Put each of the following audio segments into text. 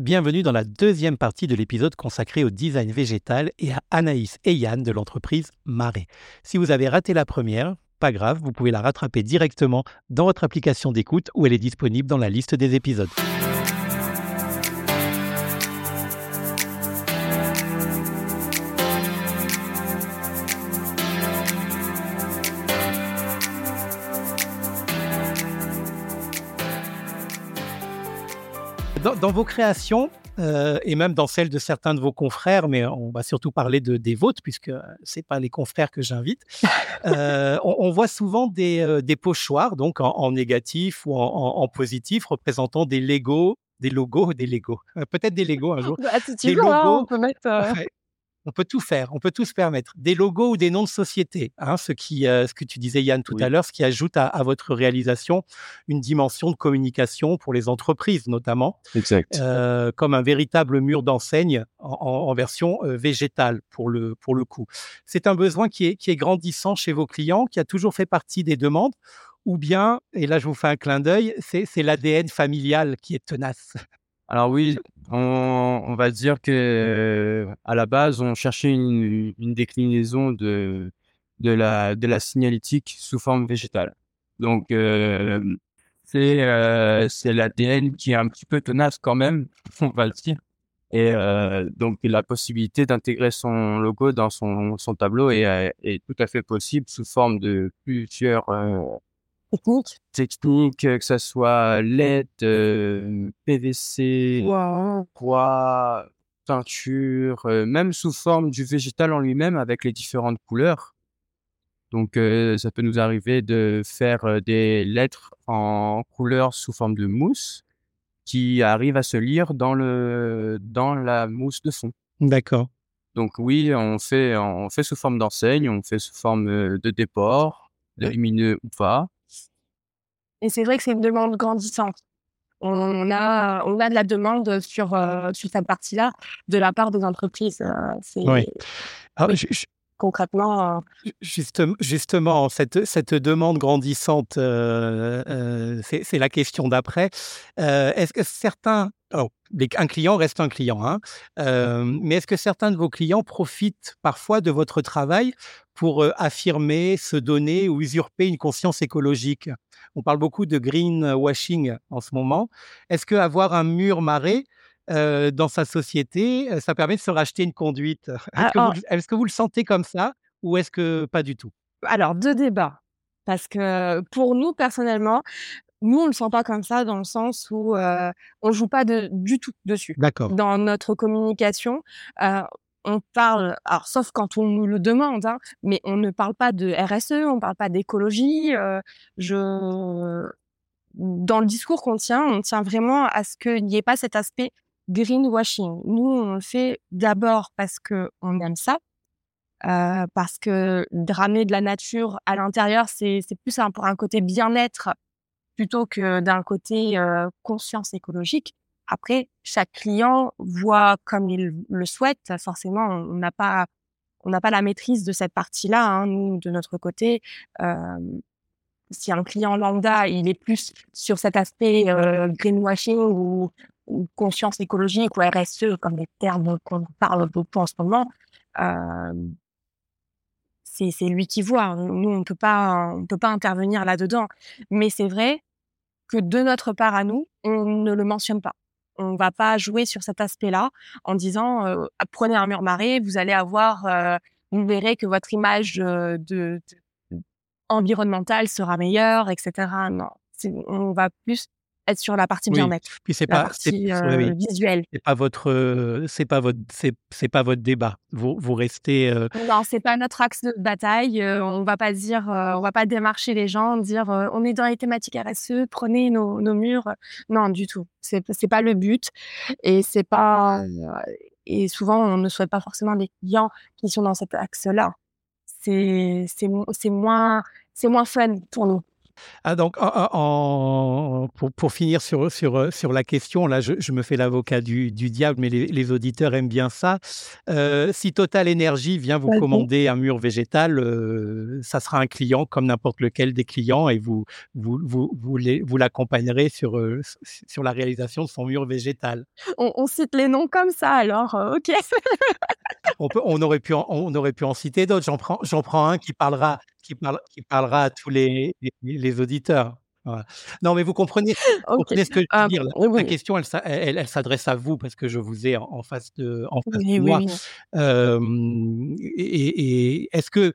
Bienvenue dans la deuxième partie de l'épisode consacré au design végétal et à Anaïs et Yann de l'entreprise Marais. Si vous avez raté la première, pas grave, vous pouvez la rattraper directement dans votre application d'écoute où elle est disponible dans la liste des épisodes. Dans, vos créations, euh, et même dans celles de certains de vos confrères, mais on va surtout parler de, des vôtres, puisque ce n'est pas les confrères que j'invite, euh, on, voit souvent des, euh, des pochoirs, donc en, négatif ou en, positif, représentant des Legos, des logos, des Legos, peut-être des Legos un jour. Bah, des logos, on peut mettre on peut tout faire, on peut tout se permettre. Des logos ou des noms de société, hein, ce, qui, euh, ce que tu disais Yann tout à l'heure, ce qui ajoute à, votre réalisation une dimension de communication pour les entreprises notamment, exact. Euh, comme un véritable mur d'enseigne en, version euh, végétale pour le, pour le coup. C'est un besoin qui est, qui est grandissant chez vos clients, qui a toujours fait partie des demandes, ou bien, et là je vous fais un clin d'œil, c'est l'ADN familial qui est tenace. Alors oui, on, va dire que euh, à la base, on cherchait une, déclinaison de, de, la, de la signalétique sous forme végétale. Donc, euh, c'est euh, l'ADN qui est un petit peu tenace quand même, on va le dire. Et donc, la possibilité d'intégrer son logo dans son, son tableau est, est, tout à fait possible sous forme de plusieurs technique? Technique, que ce soit LED, euh, PVC, bois, peinture, euh, même sous forme du végétal en lui-même avec les différentes couleurs. Donc, euh, ça peut nous arriver de faire des lettres en couleur sous forme de mousse qui arrivent à se lire dans, le, dans la mousse de fond. D'accord. Donc oui, on fait, on fait sous forme d'enseigne, on fait sous forme de déport, de lumineux ou pas. Et c'est vrai que c'est une demande grandissante. On a, on a de la demande sur, euh, sur cette partie-là de la part des entreprises. Euh, oui. Ah, concrètement. Euh, justement, justement, cette, cette demande grandissante, c'est la question d'après. est-ce que certains, un client reste un client, hein, mais est-ce que certains de vos clients profitent parfois de votre travail pour affirmer, se donner ou usurper une conscience écologique? On parle beaucoup de greenwashing en ce moment. Est-ce qu'avoir un mur marée euh, dans sa société, ça permet de se racheter une conduite? Ah, Est-ce que, vous le sentez comme ça ou est-ce que pas du tout? Alors, deux débats. Parce que pour nous, personnellement, nous, on ne le sent pas comme ça dans le sens où euh, on ne joue pas du tout dessus. D'accord. Dans notre communication, on parle, alors sauf quand on nous le demande, hein, mais on ne parle pas de RSE, on ne parle pas d'écologie. Euh, je, dans le discours qu'on tient, on tient vraiment à ce qu'il n'y ait pas cet aspect greenwashing. Nous, on le fait d'abord parce que on aime ça, euh, parce que dramer de la nature à l'intérieur, c'est plus un, pour un côté bien-être plutôt que d'un côté conscience écologique. Après, chaque client voit comme il le souhaite. Forcément, on n'a pas, on n'a pas la maîtrise de cette partie-là. Hein, nous, de notre côté, si un client lambda, il est plus sur cet aspect greenwashing ou, conscience écologique ou RSE, comme les termes qu'on parle beaucoup en ce moment, euh, c'est lui qui voit. Nous, on peut pas, on peut pas intervenir là-dedans. Mais c'est vrai que de notre part à nous, on ne le mentionne pas on va pas jouer sur cet aspect-là en disant prenez un mur marée, vous allez avoir, vous verrez que votre image de, environnementale sera meilleure, etc. Non, on va plus être sur la partie bien-être. Puis c'est pas partie, euh, visuelle. C'est pas votre c'est pas votre c'est pas votre débat. Vous vous restez euh... Non, c'est pas notre axe de bataille, on va pas dire on va pas démarcher les gens, dire on est dans les thématiques RSE, prenez nos, nos murs. Non, du tout. C'est c'est pas le but et c'est pas et souvent on ne souhaite pas forcément des clients qui sont dans cet axe-là. C'est c'est c'est moins c'est moins fun pour nous. Ah donc en, pour, pour, finir sur, sur, sur la question, là je, je me fais l'avocat du, du, diable, mais les, les, auditeurs aiment bien ça. Euh, si Total Energy vient vous commander un mur végétal, euh, ça sera un client comme n'importe lequel des clients et vous, vous, vous, vous, vous l'accompagnerez sur, euh, sur la réalisation de son mur végétal. On, on cite les noms comme ça alors, ok. on, peut, on, aurait pu en, on aurait pu en citer d'autres. J'en prends, j'en prends un qui parlera qui, parle, qui parlera à tous les, les, auditeurs. Non, mais vous comprenez, comprenez ce que je veux ah, dire. La, question, elle, elle, elle s'adresse à vous parce que je vous ai en, face de, en face de moi. Euh, et, et est-ce que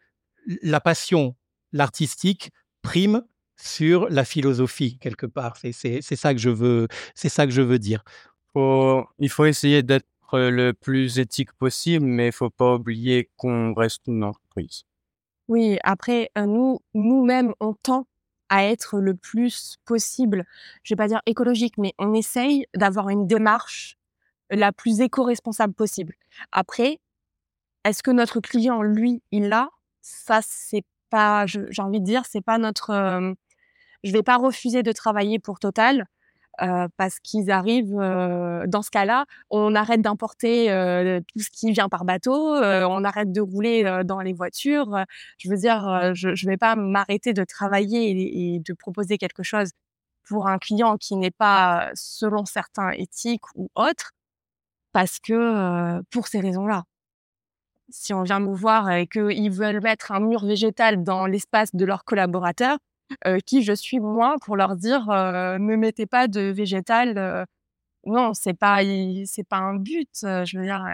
la passion, l'artistique, prime sur la philosophie quelque part? C'est ça que je veux, c'est ça que je veux dire. Faut, il faut essayer d'être le plus éthique possible, mais il faut pas oublier qu'on reste une entreprise. Oui, après, nous, nous-mêmes, on tend à être le plus possible, je vais pas dire écologique, mais on essaye d'avoir une démarche la plus éco-responsable possible. Après, est-ce que notre client, lui, il l'a? Ça, c'est pas, j'ai envie de dire, c'est pas notre. je vais pas refuser de travailler pour Total euh, parce qu'ils arrivent, euh, dans ce cas-là, on arrête d'importer euh, tout ce qui vient par bateau, on arrête de rouler dans les voitures. Je veux dire, je ne vais pas m'arrêter de travailler et, et, de proposer quelque chose pour un client qui n'est pas, selon certains, éthique ou autre, parce que pour ces raisons-là. Si on vient me voir et qu'ils veulent mettre un mur végétal dans l'espace de leurs collaborateurs, euh, qui je suis moi pour leur dire euh, ne mettez pas de végétal. Euh, non, c'est pas c'est pas un but. je veux dire,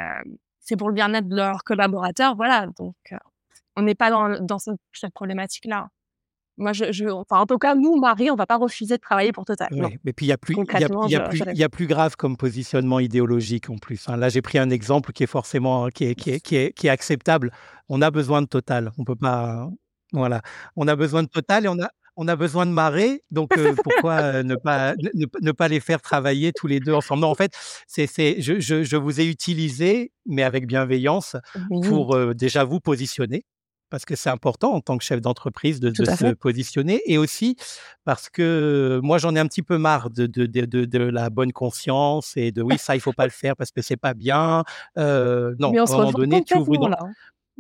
c'est pour le bien-être de leurs collaborateurs. Voilà, donc on n'est pas dans, dans cette, problématique là. Moi, je, je, enfin, en tout cas, nous, Marie, on va pas refuser de travailler pour Total. Oui, mais puis il y a plus, il y a, y a plus, il y a plus grave comme positionnement idéologique en plus. Hein. Là, j'ai pris un exemple qui est forcément, qui est, qui est, qui est, qui est acceptable. On a besoin de Total. On peut pas, voilà, on a besoin de Total et on a, on a besoin de marée, donc pourquoi ne, pas, ne, pas les faire travailler tous les deux ensemble? Non, en fait, c'est, je, je, vous ai utilisé, mais avec bienveillance, pour déjà vous positionner, parce que c'est important en tant que chef d'entreprise de, se positionner, et aussi parce que moi j'en ai un petit peu marre de, de, de, la bonne conscience et de oui, ça il faut pas le faire parce que c'est pas bien. non, à un moment donné, tu ouvres une...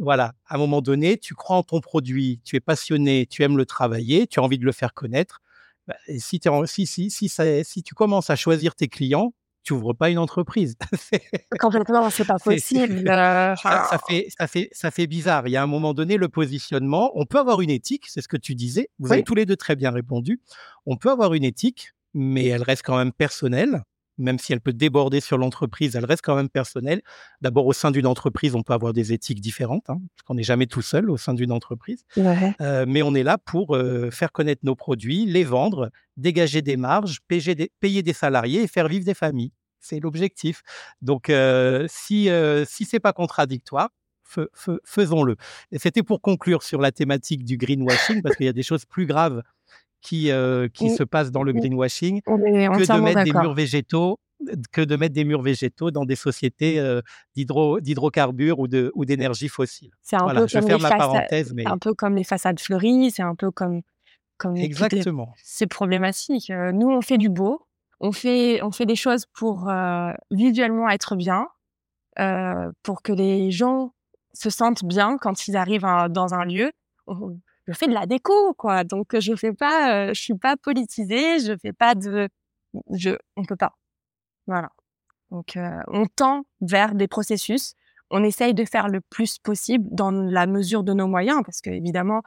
Voilà, à un moment donné, tu crois en ton produit, tu es passionné, tu aimes le travailler, tu as envie de le faire connaître. Bah, et si, si, si, si, si tu commences à choisir tes clients, tu ouvres pas une entreprise. Complètement, c'est pas possible. Euh, ça, fait, ça, fait, ça fait bizarre. Il y a un moment donné, le positionnement, on peut avoir une éthique, c'est ce que tu disais. Vous avez tous les deux très bien répondu. On peut avoir une éthique, mais elle reste quand même personnelle même si elle peut déborder sur l'entreprise, elle reste quand même personnelle. D'abord, au sein d'une entreprise, on peut avoir des éthiques différentes, hein, parce qu'on n'est jamais tout seul au sein d'une entreprise. Euh, mais on est là pour euh, faire connaître nos produits, les vendre, dégager des marges, payer des, payer des salariés et faire vivre des familles. C'est l'objectif. Donc, euh, si, si ce n'est pas contradictoire, faisons-le. Et c'était pour conclure sur la thématique du greenwashing, parce qu'il y a des choses plus graves qui, euh, qui se passe dans le greenwashing que de mettre des murs végétaux que de mettre des murs végétaux dans des sociétés euh, d'hydrocarbures ou de ou d'énergie fossile. C'est un peu je comme ferme la parenthèse, mais un peu comme les façades fleuries, c'est un peu comme comme exactement. C'est problématique. Euh, nous, on fait du beau, on fait on fait des choses pour visuellement être bien, pour que les gens se sentent bien quand ils arrivent dans un lieu je fais de la déco, quoi. Donc, je fais pas, je suis pas politisée, je fais pas de, je, on peut pas. Voilà. Donc, on tend vers des processus on essaye de faire le plus possible dans la mesure de nos moyens, parce que évidemment,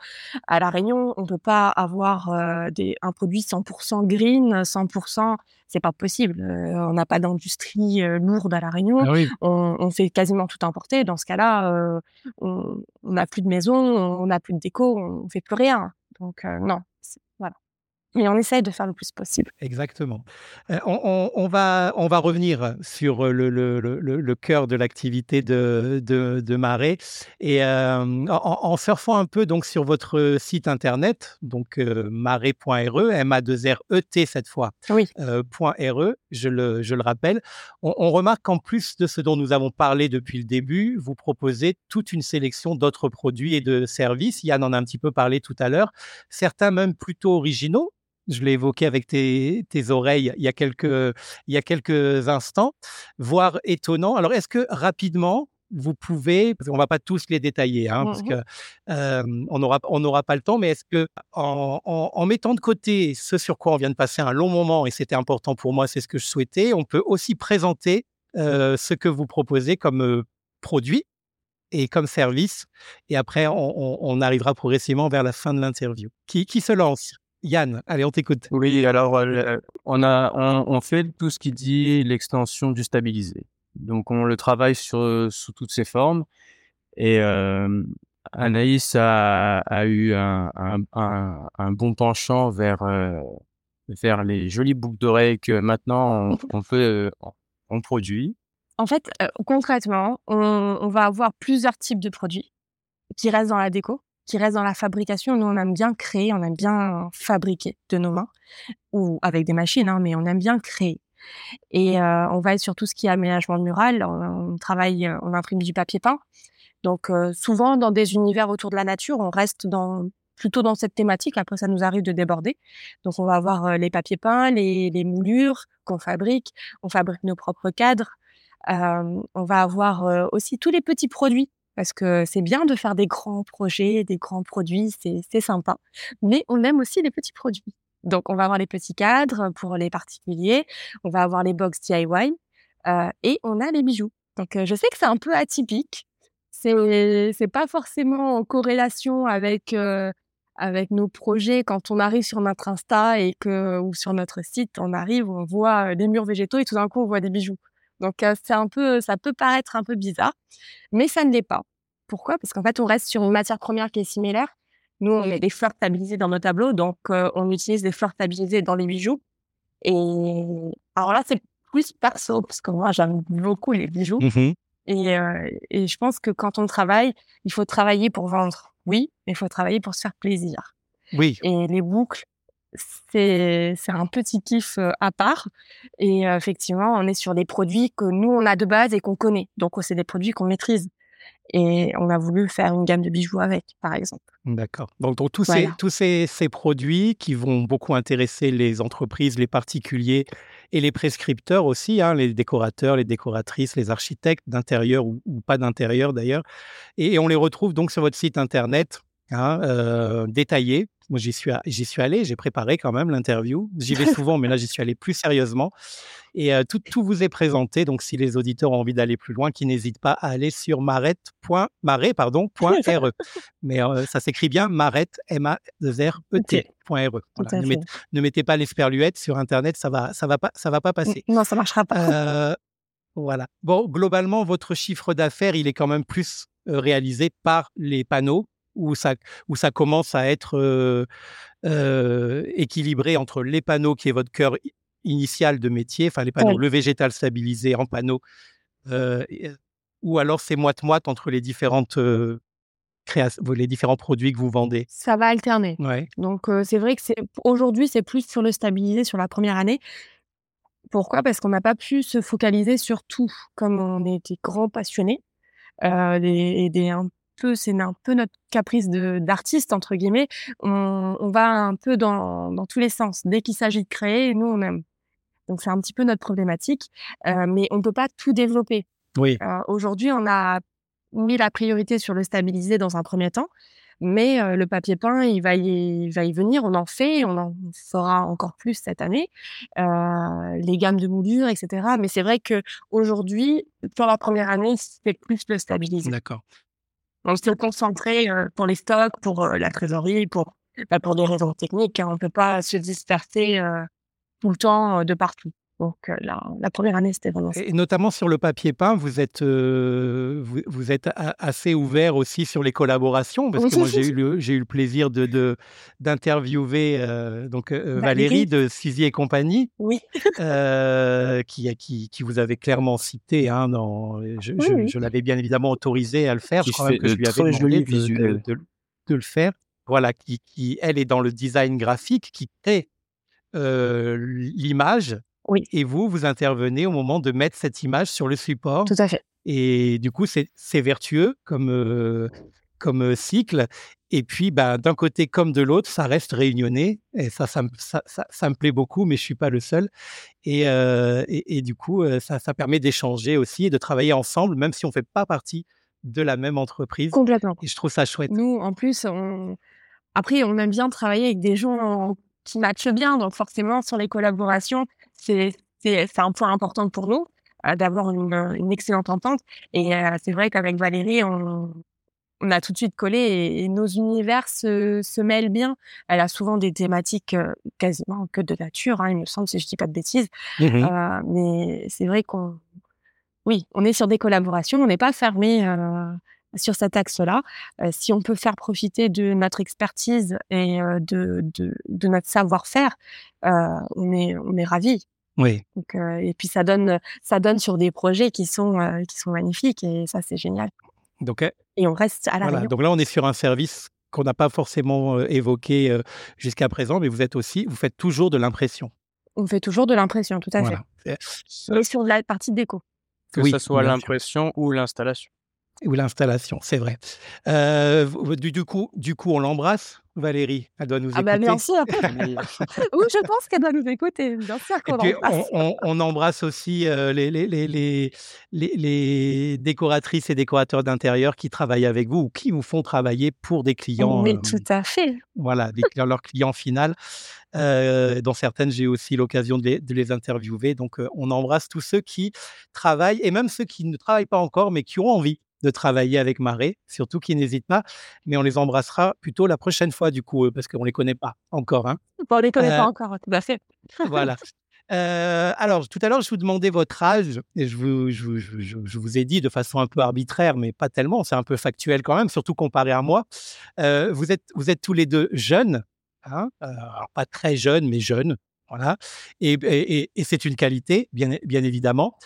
à la Réunion, on peut pas avoir euh, des, un produit 100% green, 100%, c'est pas possible. Euh, on n'a pas d'industrie euh, lourde à la Réunion. Ah on, on, fait quasiment tout importer. Dans ce cas-là, on n'a plus de maison, on n'a plus de déco, on fait plus rien. Donc non, voilà. Mais on essaye de faire le plus possible. Exactement. Euh, on, va, on va revenir sur le, le, le, le cœur de l'activité de, de, de Marais. Et euh, en, surfant un peu donc sur votre site internet, donc euh, marais.re, M-A-2-R-E-T cette fois, oui. .re, je le, je le rappelle, on, on remarque qu'en plus de ce dont nous avons parlé depuis le début, vous proposez toute une sélection d'autres produits et de services. Yann en a un petit peu parlé tout à l'heure, certains même plutôt originaux je l'ai évoqué avec tes, oreilles il y, a quelques, il y a quelques instants, voire étonnant. Alors, est-ce que rapidement, vous pouvez, on ne va pas tous les détailler, hein, parce mmh que on n'aura on pas le temps, mais est-ce que en, mettant de côté ce sur quoi on vient de passer un long moment, et c'était important pour moi, c'est ce que je souhaitais, on peut aussi présenter ce que vous proposez comme produit et comme service, et après on, arrivera progressivement vers la fin de l'interview. Qui, qui se lance? Yann, allez, on t'écoute. Oui, alors euh, on, a, on, fait tout ce qui dit l'extension du stabilisé. Donc on le travaille sur, sous toutes ses formes. Et euh, Anaïs a, a eu un, un, un, bon penchant vers, euh, vers les jolies boucles d'oreilles que maintenant on, peut, on produit. En fait, concrètement, on, on va avoir plusieurs types de produits qui restent dans la déco qui reste dans la fabrication. Nous, on aime bien créer, on aime bien fabriquer de nos mains ou avec des machines, hein, mais on aime bien créer. Et euh, on va être sur tout ce qui est aménagement mural. On, travaille, on imprime du papier peint. Donc euh, souvent dans des univers autour de la nature, on reste dans plutôt dans cette thématique. Après, ça nous arrive de déborder. Donc on va avoir euh, les papiers peints, les, les moulures qu'on fabrique. On fabrique nos propres cadres. on va avoir aussi tous les petits produits parce que c'est bien de faire des grands projets, des grands produits, c'est sympa. Mais on aime aussi les petits produits. Donc, on va avoir les petits cadres pour les particuliers, on va avoir les box DIY euh, et on a les bijoux. Donc, euh, je sais que c'est un peu atypique. C'est pas forcément en corrélation avec euh, avec nos projets quand on arrive sur notre Insta et que ou sur notre site, on arrive, on voit des murs végétaux et tout d'un coup on voit des bijoux. Donc c'est un peu, ça peut paraître un peu bizarre, mais ça ne l'est pas. Pourquoi? Parce qu'en fait, on reste sur une matière première qui est similaire. Nous, on met des fleurs stabilisées dans nos tableaux, donc on utilise des fleurs stabilisées dans les bijoux. Et alors là, c'est plus perso, parce que moi, j'aime beaucoup les bijoux. Mmh et, et je pense que quand on travaille, il faut travailler pour vendre, oui, mais il faut travailler pour se faire plaisir. Oui. Et les boucles, c'est un petit kiff à part. Et effectivement, on est sur des produits que nous on a de base et qu'on connaît. Donc c'est des produits qu'on maîtrise. Et on a voulu faire une gamme de bijoux avec, par exemple. D'accord. Donc, tous, ces, tous ces, ces, produits qui vont beaucoup intéresser les entreprises, les particuliers et les prescripteurs aussi, hein, les décorateurs, les décoratrices, les architectes d'intérieur ou, ou, pas d'intérieur d'ailleurs. Et, on les retrouve donc sur votre site internet hein, euh, détaillé moi, j'y suis, j'y suis allé, j'ai préparé quand même l'interview. J'y vais souvent, mais là, j'y suis allé plus sérieusement. Et tout, tout, vous est présenté. Donc, si les auditeurs ont envie d'aller plus loin, qu'ils n'hésitent pas à aller sur marette.maret, pardon, .re. Mais ça s'écrit bien M-A-R-E-T, .re. Ne, mettez pas l'esperluette sur Internet, ça va, ça va pas, ça va pas passer. Non, ça marchera pas. voilà. Bon, globalement, votre chiffre d'affaires, il est quand même plus réalisé par les panneaux où ça, où ça commence à être euh, euh, équilibré entre les panneaux qui est votre cœur initial de métier, enfin les panneaux, le végétal stabilisé en panneaux, euh, ou alors c'est moite-moite entre les différentes les différents produits que vous vendez Ça va alterner. Ouais. Donc c'est vrai que c'est aujourd'hui c'est plus sur le stabilisé sur la première année. Pourquoi? Parce qu'on n'a pas pu se focaliser sur tout, comme on était grands passionnés euh, des, des, peu, c'est un peu notre caprice d'artiste entre guillemets. On, on, va un peu dans, dans tous les sens. Dès qu'il s'agit de créer, nous on aime. Donc c'est un petit peu notre problématique, euh, mais on peut pas tout développer. Oui. Euh, Aujourd'hui, on a mis la priorité sur le stabiliser dans un premier temps, mais euh, le papier peint, il va y, il va y venir. On en fait, on en fera encore plus cette année. Les gammes de moulures, etc. Mais c'est vrai que aujourd'hui, pour la première année, c'est plus le stabiliser. D'accord. On se concentrer euh, pour les stocks, pour euh, la trésorerie, pour, bah, pour des raisons techniques. Hein. On ne peut pas se disperser euh, tout le temps de partout. Donc la, la, première année, c'était vraiment ça. Et notamment sur le papier peint, vous êtes, vous, vous, êtes assez ouvert aussi sur les collaborations, parce que moi j'ai eu, le, j'ai eu le plaisir de, d'interviewer donc Valérie de Sizi et compagnie, oui. qui, qui, qui, vous avait clairement cité. Hein, dans, je, je, l'avais bien évidemment autorisé à le faire. je crois même que je lui avais demandé de, de, de, le faire. Voilà, qui, qui, elle est dans le design graphique, qui crée l'image oui. Et vous, vous intervenez au moment de mettre cette image sur le support. Tout à fait. Et du coup, c'est vertueux comme, euh, comme euh, cycle. Et puis, bah, d'un côté comme de l'autre, ça reste réunionné. Et ça ça, ça, ça, me plaît beaucoup, mais je suis pas le seul. Et, euh, et, et, du coup, ça, ça permet d'échanger aussi et de travailler ensemble, même si on fait pas partie de la même entreprise. Complètement. Et je trouve ça chouette. Nous, en plus, on... après, on aime bien travailler avec des gens qui matchent bien. Donc, forcément, sur les collaborations, c'est un point important pour nous euh, d'avoir une, une, excellente entente. Et euh, c'est vrai qu'avec Valérie, on, on, a tout de suite collé et, nos univers se, se, mêlent bien. Elle a souvent des thématiques euh, quasiment que de nature, hein, il me semble, si je dis pas de bêtises. Mmh mais c'est vrai qu'on, oui, on est sur des collaborations, on n'est pas fermé sur cet axe-là. si on peut faire profiter de notre expertise et de, de, de, notre savoir-faire, on est on est ravis. Oui. Donc, et puis ça donne ça donne sur des projets qui sont qui sont magnifiques et ça c'est génial. Donc et on reste à la voilà, Donc là on est sur un service qu'on n'a pas forcément évoqué jusqu'à présent, mais vous êtes aussi vous faites toujours de l'impression. On fait toujours de l'impression, tout à voilà. fait. Et sur la partie déco. Que oui, ce soit l'impression ou l'installation ou l'installation, c'est vrai. Euh, du, du, coup, du coup, on l'embrasse, Valérie. Elle doit nous écouter. Ah bah bien sûr. oui, je pense qu'elle doit nous écouter. Bien sûr qu'on on, on, on, embrasse aussi euh, les, les, les, les, les décoratrices et décorateurs d'intérieur qui travaillent avec vous ou qui vous font travailler pour des clients. Mais euh, tout à fait. Voilà, des, leurs clients final. Euh, dont certaines j'ai aussi l'occasion de, de, les interviewer. Donc, on embrasse tous ceux qui travaillent et même ceux qui ne travaillent pas encore, mais qui ont envie de travailler avec Marée, surtout qui n'hésitent pas. Mais on les embrassera plutôt la prochaine fois, du coup, parce qu'on ne les connaît pas encore. Hein. on ne les connaît euh, pas encore, tout à fait. voilà. Euh, alors, tout à l'heure, je vous demandais votre âge et je vous, je, je, je vous, ai dit de façon un peu arbitraire, mais pas tellement, c'est un peu factuel quand même, surtout comparé à moi. Euh, vous, êtes, vous êtes tous les deux jeunes, hein alors pas très jeunes, mais jeunes. Voilà. Et, et, et c'est une qualité, bien, bien évidemment.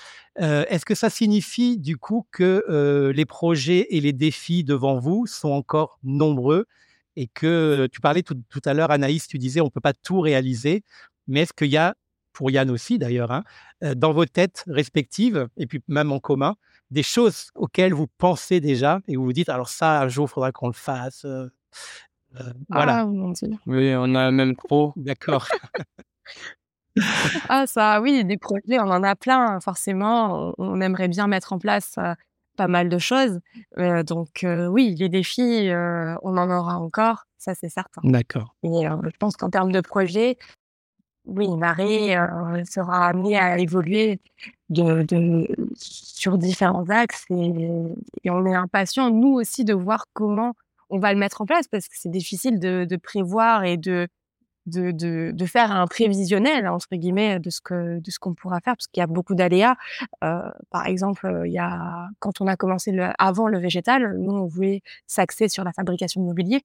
Euh, Est-ce que ça signifie du coup que euh, les projets et les défis devant vous sont encore nombreux et que tu parlais tout, tout à l'heure, Anaïs, tu disais on ne peut pas tout réaliser, mais est-ce qu'il y a, pour Yann aussi d'ailleurs, hein, dans vos têtes respectives et puis même en commun, des choses auxquelles vous pensez déjà et vous vous dites alors ça un jour il faudra qu'on le fasse. Euh, voilà. Ah, mon Dieu. Oui, on a même trop. D'accord. ah ça, oui, des projets, on en a plein, forcément. On, aimerait bien mettre en place euh, pas mal de choses. Euh, donc euh, oui, les défis, on en aura encore, ça c'est certain. D'accord. Et je pense qu'en termes de projets, oui, Marie sera amenée à évoluer de, de, sur différents axes et, et, on est impatient, nous aussi, de voir comment on va le mettre en place parce que c'est difficile de, de prévoir et de de, de, de, faire un prévisionnel entre guillemets de ce que de ce qu'on pourra faire parce qu'il y a beaucoup d'aléas. Euh, par exemple, il y a quand on a commencé le, avant le végétal, nous on voulait s'axer sur la fabrication de mobilier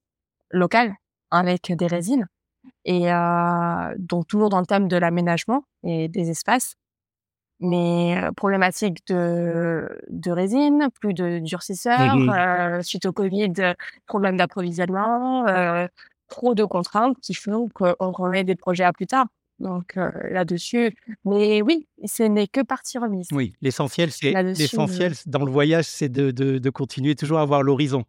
local avec des résines et euh, donc toujours dans le thème de l'aménagement et des espaces. Mais euh, problématique de, de résine, plus de durcisseurs, Mmh euh, suite au Covid, problème d'approvisionnement, euh, trop de contraintes qui font qu'on remet des projets à plus tard. Donc euh, là-dessus, mais oui, ce n'est que partie remise. Oui, l'essentiel, c'est Là-dessus, l'essentiel dans le voyage, c'est de, de, de continuer toujours à avoir l'horizon.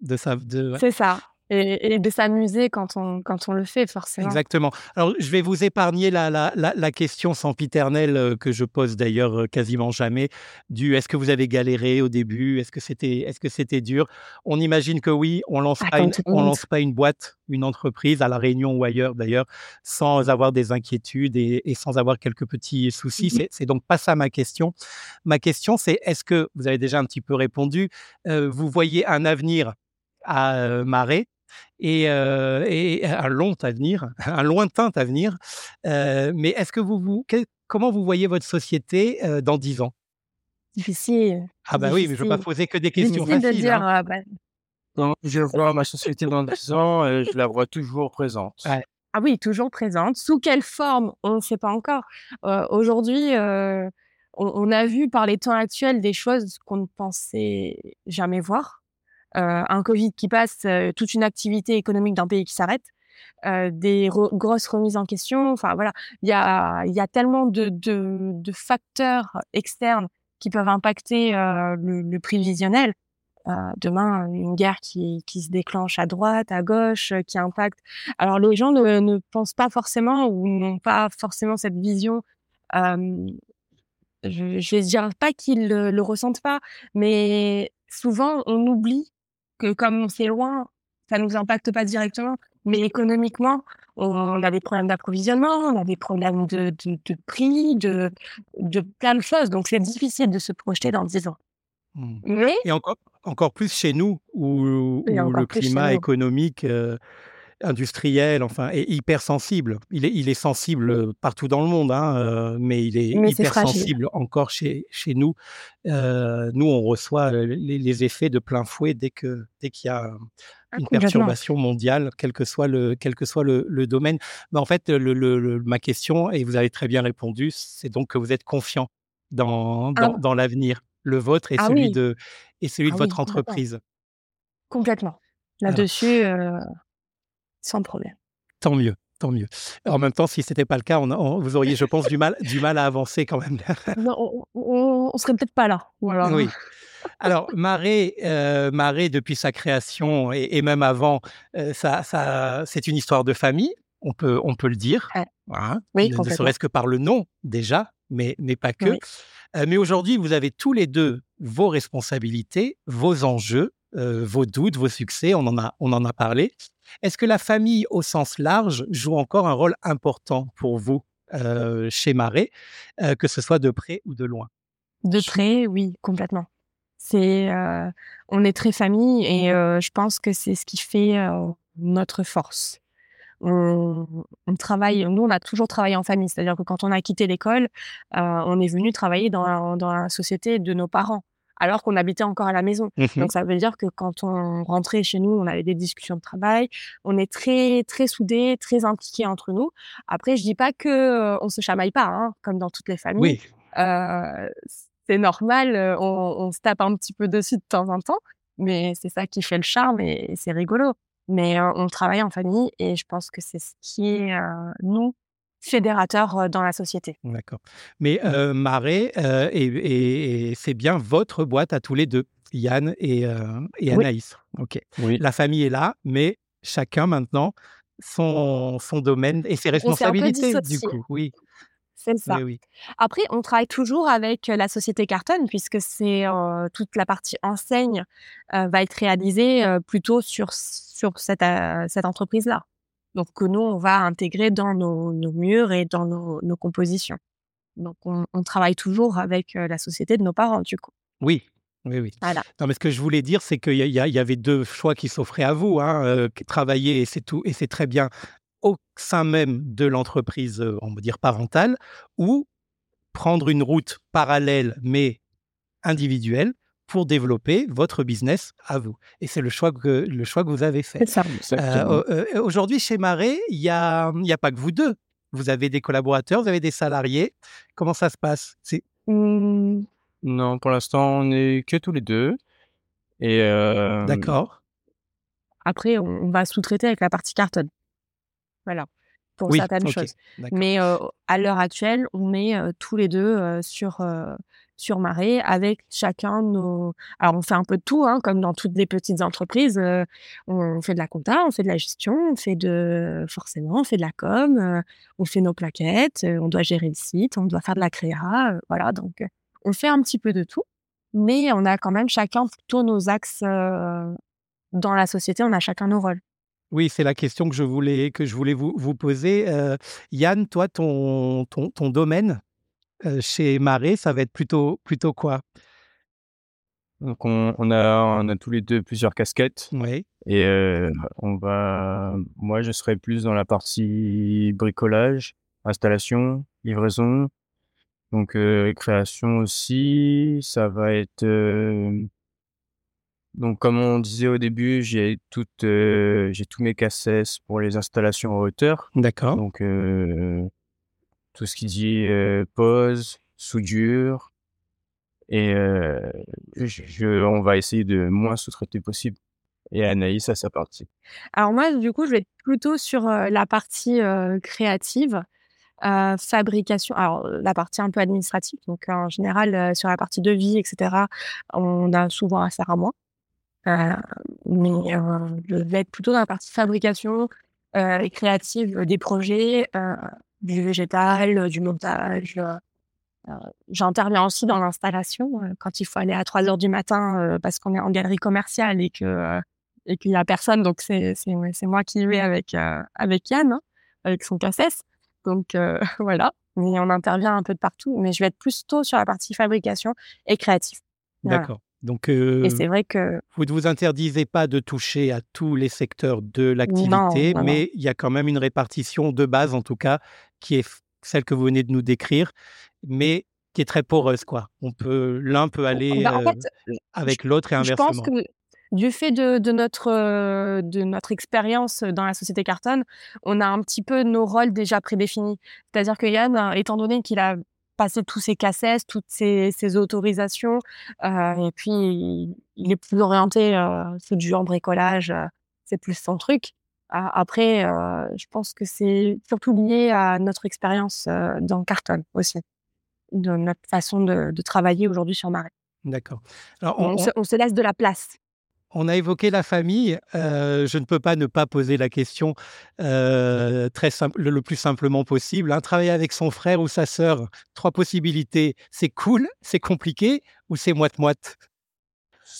De ça, de, ouais. C'est ça. Et, et de s'amuser quand on, quand on le fait, forcément. Exactement. Alors, je vais vous épargner la, la, la, la question sempiternelle euh, que je pose d'ailleurs euh, quasiment jamais, du est-ce que vous avez galéré au début? Est-ce que c'était est -ce que c'était dur? On imagine que oui, on lance, Ah, pas une, on lance pas une boîte, une entreprise à La Réunion ou ailleurs d'ailleurs, sans avoir des inquiétudes et, et sans avoir quelques petits soucis. Mhm. C'est c'est donc pas ça ma question. Ma question, c'est est-ce que, vous avez déjà un petit peu répondu, euh, vous voyez un avenir à Marais et, et un long avenir, un lointain avenir. mais est-ce que vous, vous comment vous voyez votre société dans dix ans? Difficile. Ah bah oui, mais je ne veux pas poser que des questions Difficile faciles. de dire. hein. euh, bah, Donc, je vois ma société dans 10 ans et je la vois toujours présente. Ouais. Ah oui, toujours présente. Sous quelle forme? On ne sait pas encore. Euh, Aujourd'hui, euh, on, on a vu par les temps actuels des choses qu'on ne pensait jamais voir. Euh, un Covid qui passe, euh, toute une activité économique d'un pays qui s'arrête, euh, des grosses remises en question. Enfin voilà, il y a, y a tellement de, de, facteurs externes qui peuvent impacter le, le prévisionnel. Euh, demain, une guerre qui, qui se déclenche à droite, à gauche, qui impacte. Alors les gens ne, ne pensent pas forcément ou n'ont pas forcément cette vision. Je, vais dire pas qu'ils le, le ressentent pas, mais souvent on oublie que comme on c'est loin, ça nous impacte pas directement, mais économiquement, on a des problèmes d'approvisionnement, on a des problèmes de, de, de prix, de, de plein de choses. Donc c'est difficile de se projeter dans 10 ans. Hmm. Mais Et encore, encore plus chez nous, où, le climat économique, euh, industriel, enfin, est hyper sensible. Il est, il est sensible partout dans le monde, hein, euh, mais il est Mais c'est hyper fragile. sensible encore chez, chez nous. Euh, nous, on reçoit euh, les, les effets de plein fouet dès que dès qu'il y a Ah, une perturbation mondiale, quel que soit le, quel que soit le, le domaine. Mais en fait, le, le- ma question, et vous avez très bien répondu, c'est donc que vous êtes confiant dans, dans, Ah. dans l'avenir, le vôtre et Ah celui oui. de et celui Ah de oui, votre entreprise. Complètement. Là-dessus, euh, sans problème. Tant mieux, tant mieux. En même temps, si c'était pas le cas, on, on- vous auriez, je pense, du mal, du mal à avancer quand même. Non, on, on serait peut-être pas là. Voilà. Oui. Alors, Marais, euh, Marais, depuis sa création et, et même avant, euh, ça, ça, c'est une histoire de famille, on peut, on peut le dire. Ouais. Voilà. Oui, ne, ne serait-ce que par le nom déjà, mais, mais pas que. Oui. Euh, mais aujourd'hui, vous avez tous les deux vos responsabilités, vos enjeux, euh, vos doutes, vos succès, on en a, on en a parlé. Est-ce que la famille au sens large joue encore un rôle important pour vous euh, chez Marais, euh, que ce soit de près ou de loin? De près, oui, complètement. C'est, on est très famille et euh, je pense que c'est ce qui fait notre force. On, on travaille, nous, on a toujours travaillé en famille, c'est-à-dire que quand on a quitté l'école, on est venu travailler dans la société de nos parents, alors qu'on habitait encore à la maison. Donc ça veut dire que quand on rentrait chez nous, on avait des discussions de travail. On est très très soudés, très impliqués entre nous. Après, je dis pas que euh, on se chamaille pas, hein, comme dans toutes les familles. Oui, Euh, c'est normal, euh, on, on se tape un petit peu dessus de temps en temps, mais c'est ça qui fait le charme et, c'est rigolo. Mais euh, on travaille en famille et je pense que c'est ce qui est euh, nous fédérateur dans la société. D'accord. Mais euh, Marais, euh, et, et- et c'est bien votre boîte à tous les deux, Yann et, euh, et Oui. Anaïs. Ok. Oui. La famille est là, mais chacun maintenant son, son domaine et ses responsabilités, du coup. Oui, C'est ça. oui. Après, on travaille toujours avec la société Carton puisque c'est euh, toute la partie enseigne euh, va être réalisée euh, plutôt sur sur cette euh, cette entreprise-là. Donc que nous on va intégrer dans nos, nos murs et dans nos, nos compositions. Donc on, on travaille toujours avec euh, la société de nos parents du coup. Oui, oui, oui. Voilà. Non, mais ce que je voulais dire, c'est qu'il y, avait deux choix qui s'offraient à vous. Hein, euh, travailler, et c'est tout, et c'est très bien, au sein même de l'entreprise, euh, on va dire parentale, ou prendre une route parallèle, mais individuelle, pour développer votre business à vous. Et c'est le choix que, le choix que vous avez fait. ça. Euh, euh, Aujourd'hui, chez Marais, il n'y a, y a pas que vous deux. Vous avez des collaborateurs, vous avez des salariés. Comment ça se passe? Hum, Non, pour l'instant, on est que tous les deux. Et euh, D'accord. après, on, on va sous-traiter avec la partie Carton. Voilà. Pour Oui, certaines choses. Mais euh, à l'heure actuelle, on est euh, tous les deux euh, sur euh, sur Marais avec chacun nos. Alors on fait un peu de tout, hein, comme dans toutes les petites entreprises. euh, on fait de la compta, on fait de la gestion, on fait de forcément, on fait de la com, euh, on fait nos plaquettes, euh, on doit gérer le site, on doit faire de la créa, voilà. Donc on fait un petit peu de tout, mais on a quand même chacun plutôt nos axes dans la société. On a chacun nos rôles. Oui, c'est la question que je voulais, que je voulais vous, vous poser. Yann, toi, ton, ton, ton domaine chez Marais, ça va être plutôt, plutôt quoi? Donc on, on a on a tous les deux plusieurs casquettes Oui. et euh, on va moi je serai plus dans la partie bricolage, installation, livraison. Donc euh, création aussi, ça va être euh, donc comme on disait au début, j'ai toutes euh, j'ai tous mes cassettes pour les installations en hauteur. D'accord. Donc euh, tout ce qui dit euh, pose, soudure et euh, on va essayer de moins sous-traiter possible. Et Anaïs à sa partie. Alors moi, du coup, je vais être plutôt sur euh, la partie créative, fabrication. Alors la partie un peu administrative. Donc en général, sur la partie devis, etc., on a souvent affaire à moi. Mais je vais être plutôt dans la partie fabrication et créative des projets, du végétal, du montage. euh, euh, J'interviens aussi dans l'installation euh, quand il faut aller à 3 heures du matin parce qu'on est en galerie commerciale et que et qu'il y a personne. Donc c'est c'est ouais, c'est moi qui y vais avec euh, avec Yann, hein, avec son cassesse. Donc euh, voilà. Mais on intervient un peu de partout. Mais je vais être plus tôt sur la partie fabrication et créative. Voilà. D'accord. Donc, euh, Et c'est vrai que vous ne vous interdisez pas de toucher à tous les secteurs de l'activité, non, non. mais il y a quand même une répartition de base, en tout cas, qui est celle que vous venez de nous décrire, mais qui est très poreuse, quoi. On peut, l'un peut aller Bah, en euh, avec l'autre et je pense inversement. que du fait de, de notre, euh, de notre expérience dans la société Carton, on a un petit peu nos rôles déjà prédéfinis. C'est-à-dire que Yann, euh, étant donné qu'il a passé tous ses cassettes, toutes ses, ses autorisations, euh, et puis il, est plus orienté euh, soudure, bricolage, euh, c'est plus son truc. Euh, après, euh, je pense que c'est surtout lié à notre expérience euh, dans Carton aussi, de notre façon de, de travailler aujourd'hui sur Marais. D'accord. Alors, On, se, on se laisse de la place. on a évoqué la famille. euh, je ne peux pas ne pas poser la question euh, très simple, le, le plus simplement possible. hein. Travailler avec son frère ou sa sœur, trois possibilités. C'est cool, c'est compliqué ou c'est moite-moite?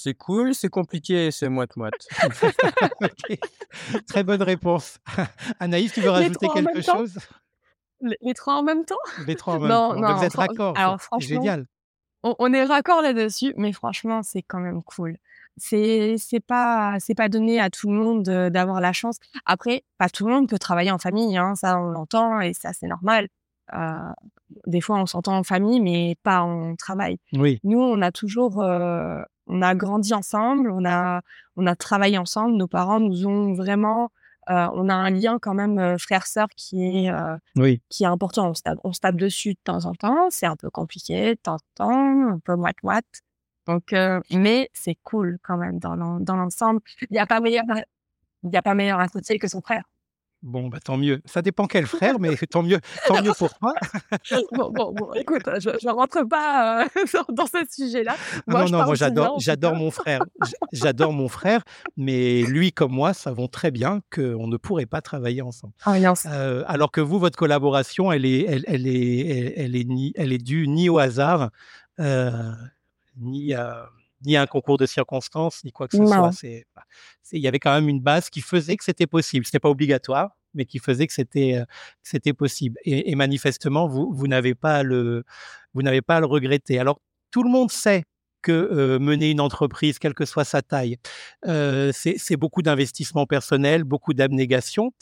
C'est cool, c'est compliqué, c'est moite-moite. Très bonne réponse. Anaïs, tu veux rajouter quelque chose? Les, les trois en même temps? Les trois en même Non, temps. Non, vous êtes raccord. alors C'est franchement, génial. on, on est raccord là-dessus, mais franchement, c'est quand même cool. C'est c'est pas c'est pas donné à tout le monde d'avoir la chance. Après, pas tout le monde peut travailler en famille, hein, ça on l'entend et ça c'est normal. Euh, des fois, on s'entend en famille, mais pas en travail. Oui, Nous, on a toujours, euh, on a grandi ensemble, on a, on a travaillé ensemble. Nos parents nous ont vraiment, euh, on a un lien quand même euh, frère-sœur qui est, euh, oui. qui est important. On se tape, on se tape dessus de temps en temps. C'est un peu compliqué de temps en temps, un peu moite-moite. Donc, mais c'est cool quand même dans l'ensemble. Il n'y a pas meilleur, il y a pas meilleur associé que son frère. Bon, bah, tant mieux. Ça dépend quel frère, mais tant mieux, tant mieux pour toi. bon, bon, bon, écoute, je ne rentre pas euh, dans, ce sujet-là. Moi, non, je non, moi j'adore, mon frère. J'adore mon frère, mais lui comme moi savons très bien qu'on ne pourrait pas travailler ensemble. Ah, non, Euh, alors que vous, votre collaboration, elle est, elle, elle est, elle, elle est ni, elle est due ni au hasard, euh, ni à, ni un concours de circonstances, ni quoi que ce Non. soit. C'est- il y avait quand même une base qui faisait que c'était possible. C'était pas obligatoire, mais qui faisait que c'était, euh, c'était possible. Et, et manifestement, vous, vous n'avez pas à le, vous n'avez pas à le regretter. Alors, tout le monde sait que euh, mener une entreprise, quelle que soit sa taille, euh, c'est, c'est beaucoup d'investissement personnel, beaucoup d'abnégation.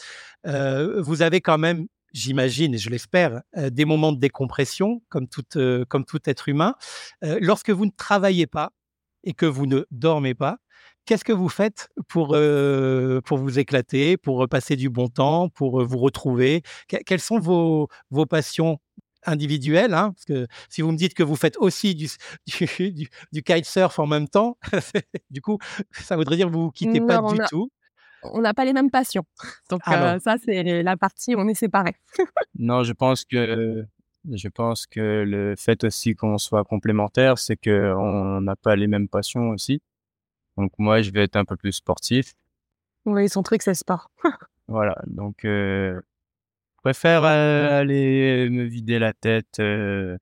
Euh, vous avez quand même, j'imagine et je l'espère, euh, des moments de décompression, comme tout, euh, comme tout être humain. Euh, lorsque vous ne travaillez pas et que vous ne dormez pas, qu'est-ce que vous faites pour, euh, pour vous éclater, pour passer du bon temps, pour euh, vous retrouver? Que- Quelles sont vos, vos passions individuelles hein? Parce que si vous me dites que vous faites aussi du, du, du, du kitesurf en même temps, du coup, ça voudrait dire que vous vous quittez pas du a- tout. on n'a pas les mêmes passions. Donc euh, ça, c'est la partie, on est séparés. Non, je pense que je pense que le fait aussi qu'on soit complémentaires, c'est que on n'a pas les mêmes passions aussi. Donc moi, je vais être un peu plus sportif. Oui, son truc, c'est sport. Voilà. Donc euh, je préfère euh, aller me vider la tête euh,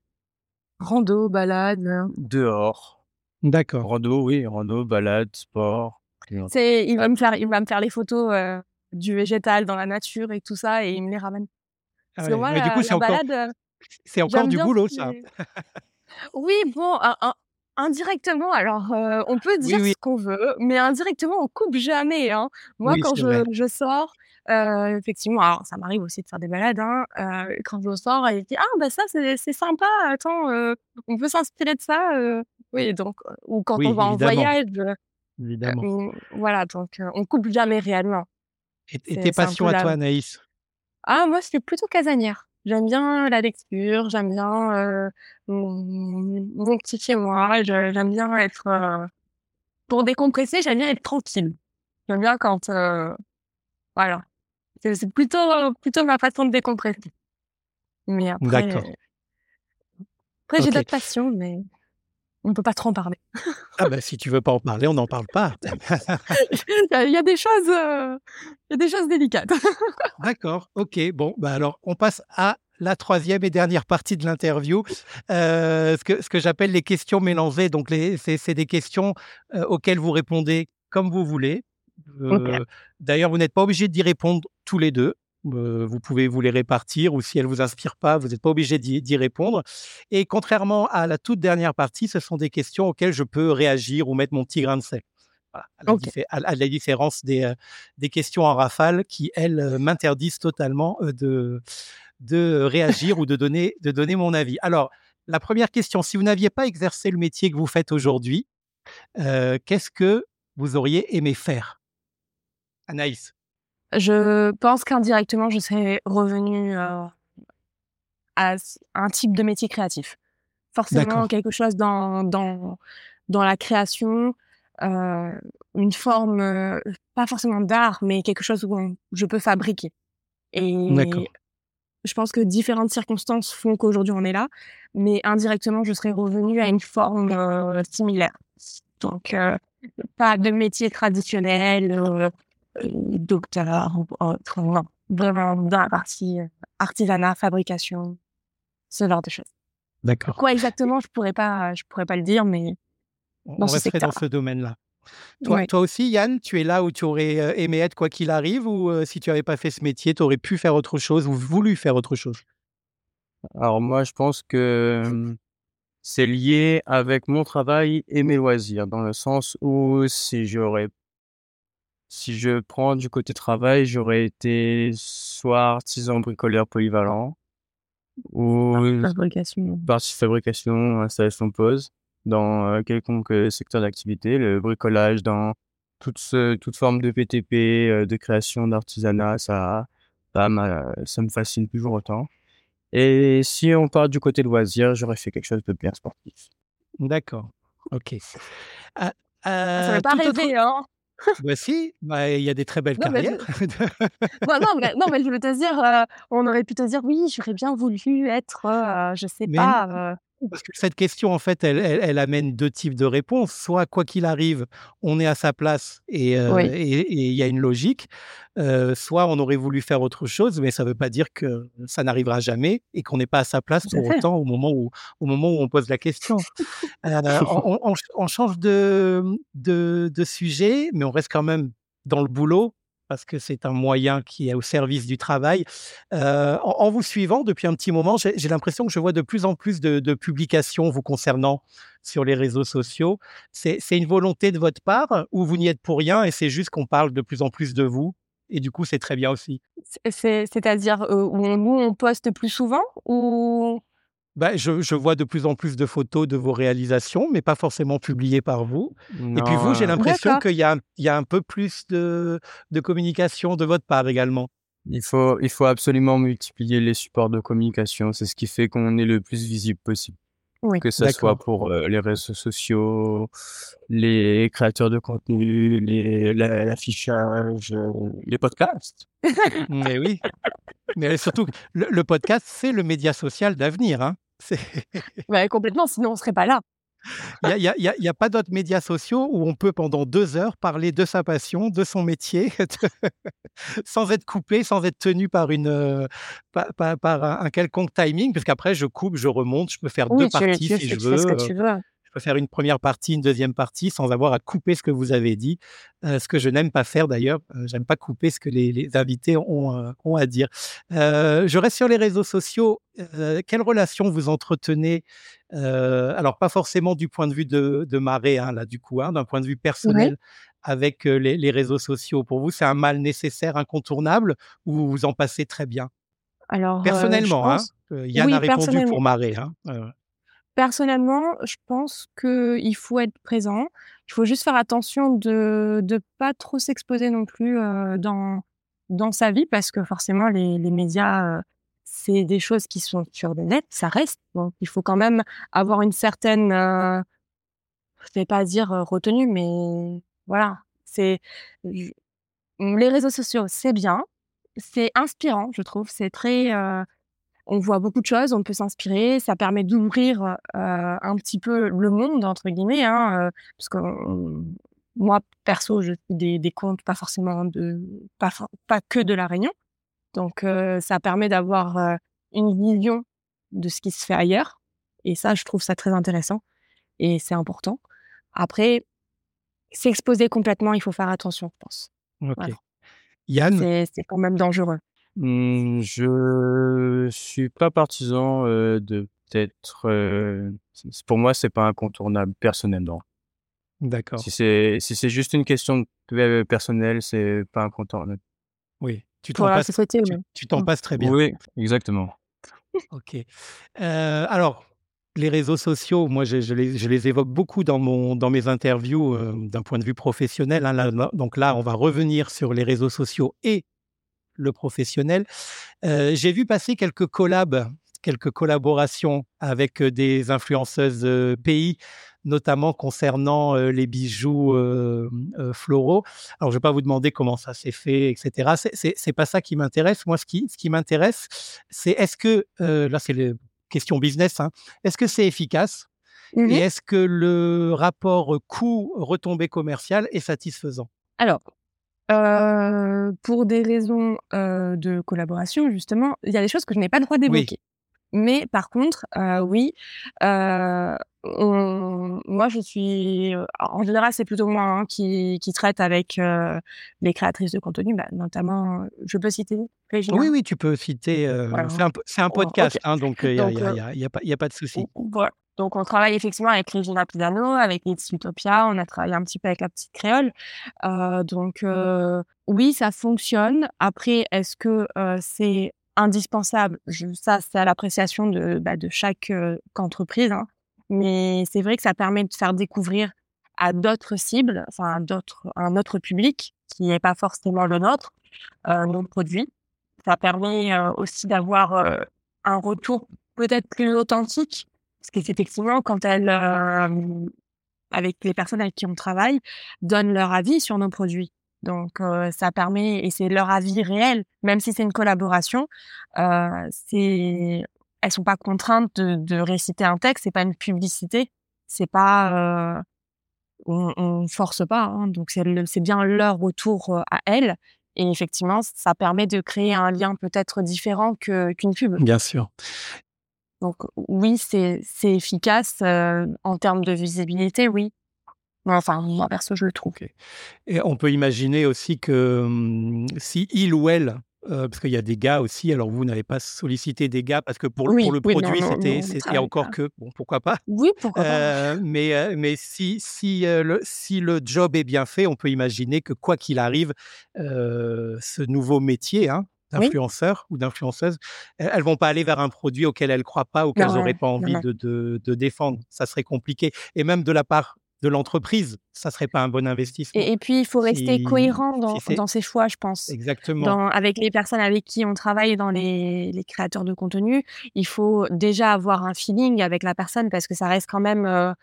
Rando, balade. dehors. D'accord. Rando, oui, rando, balade, sport. C'est, il va me faire, il va me faire les photos euh, du végétal dans la nature et tout ça, et il me les ramène. Ah Parce ouais, que moi, mais du coup, c'est la encore, balade, euh, c'est encore du boulot, ça. Oui, bon, un- un- indirectement, alors on peut dire ce qu'on veut, mais indirectement on coupe jamais. Hein. Moi, quand je, je, sors, effectivement, alors ça m'arrive aussi de faire des balades. Hein, quand je sors, elle dit ah bah ça c'est sympa. Attends, on peut s'inspirer de ça. oui, donc ou quand on va en voyage. Évidemment. voilà, donc on coupe jamais réellement. Et, tes passions à toi, Anaïs? Ah moi, je suis plutôt casanière. J'aime bien la lecture, j'aime bien euh, mon, petit chez moi, j'aime bien être euh, pour décompresser, j'aime bien être tranquille. J'aime bien quand euh, voilà, c'est plutôt plutôt ma façon de décompresser. Mais après, après j'ai d'autres passions, mais on ne peut pas trop en parler. ah ben si tu veux pas en parler, on n'en parle pas. il y a des choses, il y a des choses délicates. D'accord, ok. Bon, bah alors on passe à la troisième et dernière partie de l'interview, euh, ce que, ce que j'appelle les questions mélangées. Donc, c'est des questions euh, auxquelles vous répondez comme vous voulez. Euh, d'ailleurs, vous n'êtes pas obligé d'y répondre tous les deux. Vous pouvez vous les répartir ou si elles vous inspirent pas, vous n'êtes pas obligé d'y répondre. Et contrairement à la toute dernière partie, ce sont des questions auxquelles je peux réagir ou mettre mon petit grain de sel. à, la différence des, des questions en rafale qui, elles, m'interdisent totalement de, de réagir ou de donner, de donner mon avis. Alors, la première question, si vous n'aviez pas exercé le métier que vous faites aujourd'hui, euh, qu'est-ce que vous auriez aimé faire? Anaïs Je pense qu'indirectement, je serais revenue euh, à un type de métier créatif. Forcément, quelque chose dans, dans, dans la création, euh, une forme, pas forcément d'art, mais quelque chose où je peux fabriquer. Et je pense que différentes circonstances font qu'aujourd'hui on est là, mais indirectement, je serais revenue à une forme euh, similaire. Donc, euh, pas de métier traditionnel, euh, docteur ou autre, non. Vraiment dans la partie artisanat, fabrication, ce genre de choses. D'accord. Quoi exactement, je pourrais pas, je pourrais pas le dire, mais on resterait dans ce domaine-là. Toi, toi, aussi, Yann, tu es là où tu aurais aimé être quoi qu'il arrive ou si tu n'avais pas fait ce métier, tu aurais pu faire autre chose ou voulu faire autre chose? Alors moi, je pense que c'est lié avec mon travail et mes loisirs, dans le sens où si j'aurais, si je prends du côté travail, j'aurais été soit artisan bricoleur polyvalent ou fabrication, partie fabrication, installation pose dans quelconque secteur d'activité, le bricolage dans toute, toute forme de PTP, de création d'artisanat, ça, ça, ça, me fascine toujours autant. Et si on part du côté loisir, j'aurais fait quelque chose de bien sportif. D'accord, ok. Ah, ça ne pas rêver, hein bah si, bah, il y a des très belles carrières. non, mais, non, mais je veux te dire, on aurait pu te dire, oui, j'aurais bien voulu être, je sais pas, parce que cette question, en fait, elle, amène deux types de réponses. Soit, quoi qu'il arrive, on est à sa place et euh, il y a une logique. Euh, soit, on aurait voulu faire autre chose, mais ça ne veut pas dire que ça n'arrivera jamais et qu'on n'est pas à sa place pour autant au moment où, au moment où on pose la question. Euh, on, change de, de sujet, mais on reste quand même dans le boulot parce que c'est un moyen qui est au service du travail. Euh, en, vous suivant depuis un petit moment, j'ai l'impression que je vois de plus en plus de, publications vous concernant sur les réseaux sociaux. C'est une volonté de votre part ou vous n'y êtes pour rien et c'est juste qu'on parle de plus en plus de vous et du coup c'est très bien aussi? C'est-à-dire euh, où nous on poste plus souvent ou bah, je, vois de plus en plus de photos de vos réalisations, mais pas forcément publiées par vous. et puis vous, j'ai l'impression qu'il y, y, a un peu plus de, de, communication de votre part également. Il faut, il faut absolument multiplier les supports de communication. C'est ce qui fait qu'on est le plus visible possible. Que ce soit pour euh, les réseaux sociaux, les créateurs de contenu, l'affichage, euh, les podcasts. mais oui. Mais surtout, le, le podcast, c'est le média social d'avenir. Hein bah, complètement, sinon on ne serait pas là. Il n'y a, pas d'autres médias sociaux où on peut pendant deux heures parler de sa passion, de son métier, sans être coupé, sans être tenu par, une, euh, par, un, quelconque timing, parce qu'après je coupe, je remonte, je peux faire deux parties si je veux. Tu fais ce que tu veux. Peux faire une première partie, une deuxième partie sans avoir à couper ce que vous avez dit, ce que je n'aime pas faire d'ailleurs. J'aime pas couper ce que les, invités ont, ont, à dire. je reste sur les réseaux sociaux. quelle relation vous entretenez Alors, pas forcément du point de vue de, de Marée, hein, là, du coup, hein, d'un point de vue personnel. Avec les, les réseaux sociaux, pour vous, c'est un mal nécessaire, incontournable, ou vous en passez très bien? Alors, personnellement, hein, Yann a répondu pour Marée. Hein, personnellement, je pense qu'il faut être présent. Il faut juste faire attention de ne pas trop s'exposer non plus dans, dans sa vie parce que forcément, les, les médias, c'est des choses qui sont sur le net, ça reste. Donc, il faut quand même avoir une certaine, je ne vais pas dire retenue, mais voilà. C'est les réseaux sociaux, c'est bien, c'est inspirant, je trouve. C'est très. Euh, on voit beaucoup de choses, on peut s'inspirer. Ça permet d'ouvrir euh, un petit peu le monde, entre guillemets. Hein, euh, parce que moi, perso, je des, des comptes pas forcément de. Pas, pas que de La Réunion. Donc, ça permet d'avoir une vision de ce qui se fait ailleurs. Et ça, je trouve ça très intéressant. Et c'est important. Après, s'exposer complètement, il faut faire attention, je pense. Ok. Yann C'est quand même dangereux. Mmh, je suis pas partisan de peut-être. pour moi, c'est pas incontournable personnellement. D'accord. Si c'est si c'est juste une question personnelle, c'est pas incontournable. Oui, tu t'en passes, tu, t'en mmh. passes très bien. Oui, exactement. ok. alors, les réseaux sociaux, moi, je, les, évoque beaucoup dans, mon, dans mes interviews euh, d'un point de vue professionnel. Hein, donc là, on va revenir sur les réseaux sociaux et le professionnel. Euh, j'ai vu passer quelques collabs, quelques collaborations avec euh, des influenceuses pays, notamment concernant les bijoux floraux. Alors, je ne vais pas vous demander comment ça s'est fait, etc. C'est, c'est pas ça qui m'intéresse. Moi, ce qui, ce qui m'intéresse, c'est est-ce que, là, c'est le question business, hein. est-ce que c'est efficace mmh et est-ce que le rapport coût-retombée commerciale est satisfaisant? Alors, pour des raisons de collaboration, justement, il y a des choses que je n'ai pas le droit d'évoquer. Mais par contre, oui, moi je suis, en général c'est plutôt moi hein, qui, qui traite avec les créatrices de contenu, bah, notamment, je peux citer Régina? Oui, oui, tu peux citer. C'est un, podcast, hein, donc il n'y a, y a, pas de souci. Donc, on travaille effectivement avec Regina Pisano, avec It's Utopia, on a travaillé un petit peu avec la petite créole. donc, oui, ça fonctionne. Après, est-ce que c'est indispensable? ça, c'est à l'appréciation de, bah, de chaque entreprise. Hein. Mais c'est vrai que ça permet de faire découvrir à d'autres cibles, enfin, d'autres, un autre public qui n'est pas forcément le nôtre, nos produits. Ça permet aussi d'avoir un retour peut-être plus authentique, parce qu'effectivement, quand elles, avec les personnes avec qui on travaille, donnent leur avis sur nos produits. Donc, ça permet, et c'est leur avis réel, même si c'est une collaboration, euh, c'est, elles sont pas contraintes de, réciter un texte, c'est pas une publicité, c'est pas, on, on force pas, hein, donc c'est bien leur retour à elles. Et effectivement, ça permet de créer un lien peut-être différent qu'une pub. Bien sûr. Donc oui, c'est efficace en termes de visibilité, oui. Enfin, moi perso, je le trouve. Et on peut imaginer aussi que hum, si il ou elle, euh, parce qu'il y a des gars aussi, alors vous n'avez pas sollicité des gars parce que pour, pour le produit, c'était encore que, bon, pourquoi pas. Oui, pourquoi pas. Euh, mais, euh, mais si, si, le, si le job est bien fait, on peut imaginer que quoi qu'il arrive, ce nouveau métier, hein, d'influenceur ou d'influenceuse, elles vont pas aller vers un produit auquel elles croient pas ou qu'elles n'auraient pas envie de, de, de, défendre. Ça serait compliqué. Et même de la part de l'entreprise, ça serait pas un bon investissement. Et, puis, il faut rester cohérent dans, dans, ses choix, je pense. Exactement. avec les personnes avec qui on travaille, dans les, les, créateurs de contenu, il faut déjà avoir un feeling avec la personne parce que ça reste quand même, euh,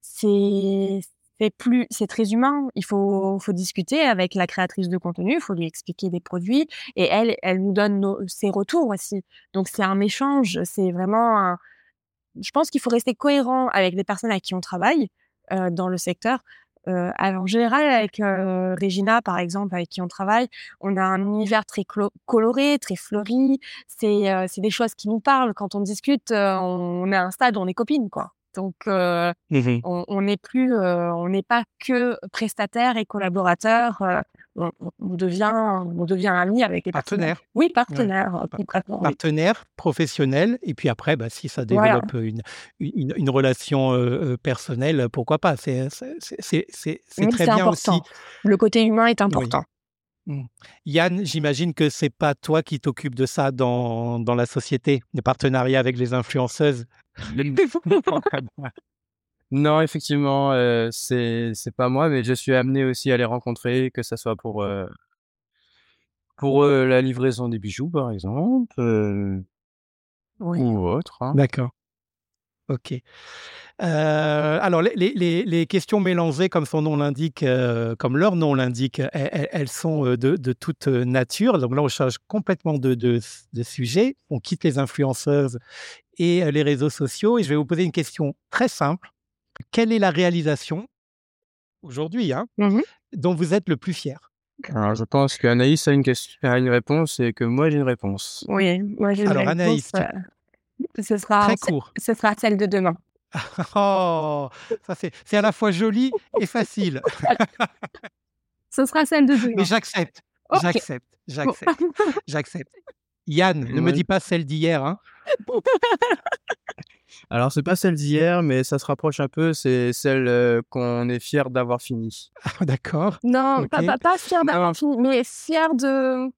c'est plus, c'est très humain. Il faut, faut discuter avec la créatrice de contenu, il faut lui expliquer des produits et elle, elle nous donne ses retours aussi. Donc c'est un échange, c'est vraiment. Je pense qu'il faut rester cohérent avec les personnes avec qui on travaille euh, dans le secteur. Euh, alors, en général, avec euh, Regina, par exemple, avec qui on travaille, on a un univers très coloré, très fleuri. C'est des choses qui nous parlent. Quand on discute, on, est à un stade on est copines, quoi. Donc, euh, Mmh on n'est plus, euh, on n'est pas que prestataire et collaborateur. euh, on, on devient, on devient ami avec les partenaires. Partenaire. Oui, partenaire, euh, oui. Partenaire, professionnel, et puis après, bah, si ça Voilà. développe une, une, une relation personnelle, pourquoi pas C'est très bien aussi. important. Le côté humain est important. Yann, j'imagine que c'est pas toi qui t'occupes de ça dans, dans la société, de partenariat avec les influenceuses? Non, effectivement, euh, c'est c'est pas moi, mais je suis amené aussi à les rencontrer, que ça soit pour euh, pour euh, la livraison des bijoux, par exemple, Oui. ou autre. hein. D'accord. Ok. Euh, alors, les, les- les- les questions mélangées, comme son nom l'indique, euh, comme leur nom l'indique, elles, sont euh, de, de toute nature. Donc là, on change complètement de, de- de sujet. On quitte les influenceuses et les réseaux sociaux. Et je vais vous poser une question très simple. Quelle est la réalisation, aujourd'hui, hein, Mhm. dont vous êtes le plus fier? Alors, je pense qu'Anaïs a une question, a une réponse et que moi j'ai une réponse. Oui, moi j'ai une Alors, réponse, Anaïs, tu- euh, ce sera, Très court. ce sera celle de demain. Oh, ça c'est c'est à la fois joli et facile. Ce sera celle de demain. Mais j'accepte, j'accepte, j'accepte, j'accepte. Yann, ne me dis pas celle d'hier. Hein. Alors, c'est pas celle d'hier, mais ça se rapproche un peu. C'est celle euh, qu'on est fier d'avoir fini. Ah, D'accord. Non, pas, pas, pas fier d'avoir fini, mais fier de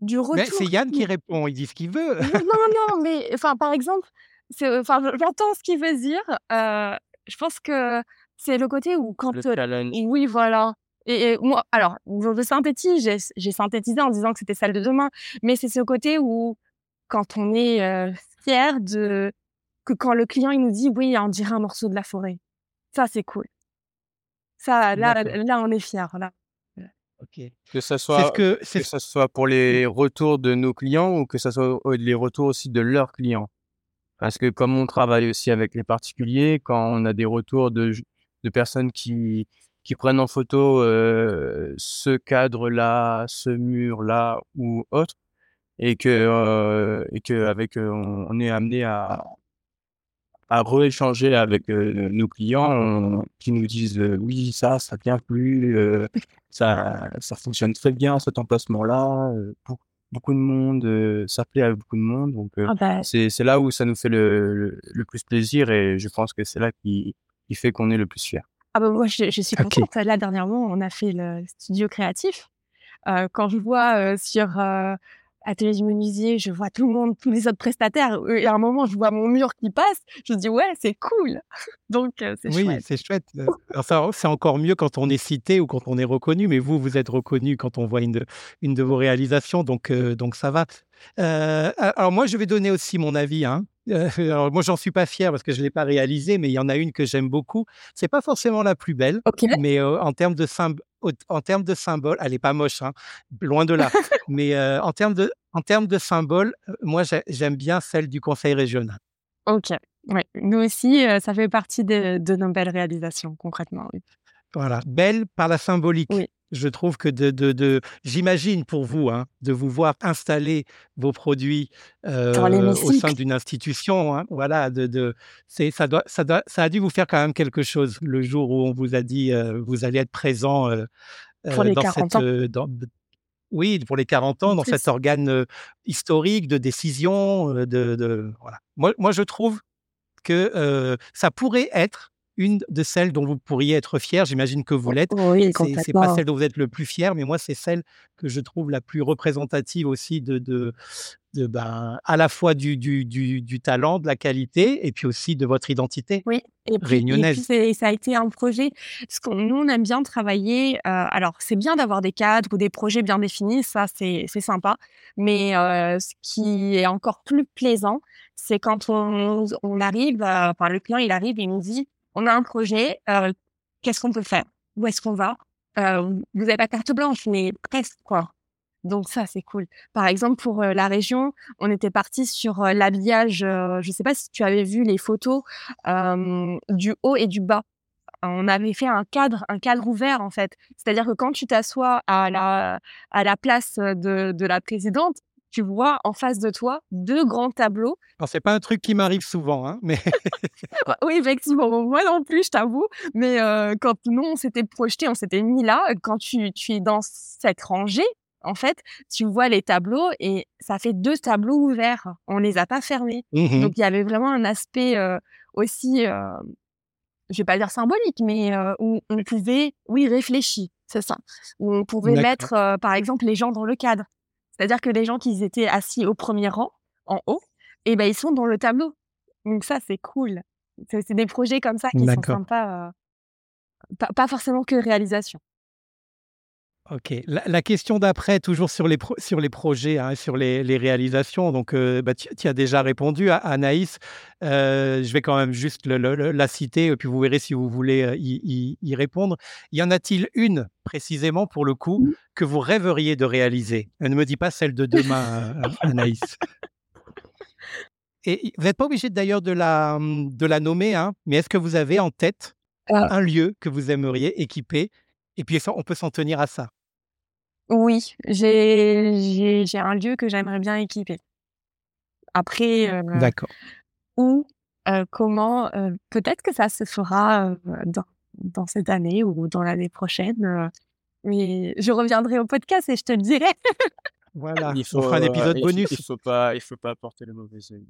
du retour. C'est Yann qui répond, il dit ce qu'il veut. non, non, non, mais enfin, par exemple, c'est, enfin, je- j'entends ce qu'il veut dire. euh, je pense que c'est le côté où quand Le euh, challenge. Oui, voilà. Et, et moi, alors, je synthétise, j'ai, synthétisé en disant que c'était celle de demain, mais c'est ce côté où, quand on est euh, fier de, que quand le client il nous dit oui, on dirait un morceau de la forêt, ça c'est cool. Ça, là, là, on est fier, là. Que ce soit, que ça soit pour les retours de nos clients ou que ça soit les retours aussi de leurs clients? Parce que comme on travaille aussi avec les particuliers, quand on a des retours de, de personnes qui, qui prennent en photo euh, ce cadre-là, ce mur-là ou autre, et que, euh, et que avec, euh, on, on est amené à, à rééchanger avec euh, nos clients on- qui nous disent euh, oui, ça, ça vient plus, euh, ça, ça fonctionne très bien cet emplacement-là, euh, beaucoup, beaucoup de monde, euh, ça plaît à beaucoup de monde. Donc, euh, bah, c'est, c'est là où ça nous fait le, le, le plus plaisir et je pense que c'est là qui, qui fait qu'on est le plus fier. ah bah moi, je, je suis contente. Là, dernièrement, on a fait le studio créatif. Euh, quand je vois euh, sur euh, Atelier du Menuisier, je vois tout le monde, tous les autres prestataires, et à un moment, je vois mon mur qui passe, je me dis, ouais, c'est cool. Donc, euh, c'est oui, chouette. c'est chouette. Euh, alors c'est encore mieux quand on est cité ou quand on est reconnu, mais vous, vous êtes reconnu quand on voit une de, une de vos réalisations, donc, euh, donc ça va. Euh, alors moi, je vais donner aussi mon avis. Hein. Alors moi, j'en suis pas fier parce que je l'ai pas réalisée, mais il y en a une que j'aime beaucoup. C'est pas forcément la plus belle, mais en termes de symb- au- en termes de symbole, elle est pas moche, hein, loin de là. mais euh, en termes de en termes de symbole, euh, moi, j'ai- j'aime bien celle du conseil régional. Ok. Ouais. Nous aussi, euh, ça fait partie de, de nos belles réalisations, concrètement. oui. Voilà, belle par la symbolique. Oui. Je trouve que de, de, de j'imagine pour vous, hein, de vous voir installer vos produits euh, au sein d'une institution, hein, voilà, de, de, c'est, ça, doit, ça, doit, ça a dû vous faire quand même quelque chose le jour où on vous a dit euh, vous allez être présent euh, Pour les dans 40 cette, ans. dans- oui, pour les 40 ans, dans cet organe historique de décision. De, de, voilà. moi, moi, je trouve que ça pourrait être une de celles dont vous pourriez être fier. J'imagine que vous l'êtes. Oui, C'est pas celle dont vous êtes le plus fier, mais moi, c'est celle que je trouve la plus représentative aussi de, de, de ben, à la fois du, du, du, du talent, de la qualité, et puis aussi de votre identité Oui, et puis, et puis réunionnaise. c'est- ça a été un projet, parce qu'on nous, on aime bien travailler. euh, alors, c'est bien d'avoir des cadres ou des projets bien définis, ça, c'est c'est sympa. Mais euh, ce qui est encore plus plaisant, c'est quand on, on arrive, euh, enfin, le client, il arrive et il nous dit, on a un projet, euh, qu'est-ce qu'on peut faire? Où est-ce qu'on va? Euh, Vous avez pas carte blanche, mais presque, quoi. Donc ça, c'est cool. Par exemple, pour euh, la région, on était parti sur l'habillage. je sais pas si tu avais vu les photos du haut et du bas. On avait fait un cadre, un cadre ouvert en fait. C'est-à-dire que quand tu t'assois à la à la place de la présidente, tu vois en face de toi deux grands tableaux. Alors, c'est pas un truc qui m'arrive souvent, hein, mais. oui, effectivement, moi non plus, je t'avoue. Mais euh, quand nous, on s'était projeté, on s'était mis là, quand tu, tu es dans cette rangée, en fait, tu vois les tableaux et ça fait deux tableaux ouverts. On les a pas fermés. Mmh Donc, il y avait vraiment un aspect euh, aussi, euh, je vais pas dire symbolique, mais euh, où on pouvait, oui, réfléchir, c'est ça. Où on pouvait mettre, euh, par exemple, les gens dans le cadre. C'est-à-dire que les gens qui étaient assis au premier rang, en haut, et ben ils sont dans le tableau. Donc ça, c'est cool. C'est des projets comme ça qui sont D'accord. sympas. euh, pas, pas forcément que réalisation. OK. La la question d'après, toujours sur les pro sur les projets, hein, sur les les réalisations, donc heu, bah, tu as déjà répondu à Anaïs. Heu, je vais quand même juste le le le la citer et puis vous verrez si vous voulez, heu, y y y répondre. Y en a-t-il une, précisément pour le coup, que vous rêveriez de réaliser? Ne me dis pas celle de demain, heu, Anaïs. Et vous n'êtes pas obligé d'ailleurs de la, de la nommer, hein, mais est-ce que vous avez en tête Ah. un lieu que vous aimeriez équiper? Et puis on peut s'en tenir à ça. Oui, j'ai j'ai j'ai un lieu que j'aimerais bien équiper. Après, heu, D'accord. où, heu, comment, heu, peut-être que ça se fera, heu, dans dans cette année ou dans l'année prochaine, mais je reviendrai au podcast et je te le dirai. Voilà, Il on faut, fera un épisode il faut bonus. il faut pas il faut pas apporter le mauvais œil.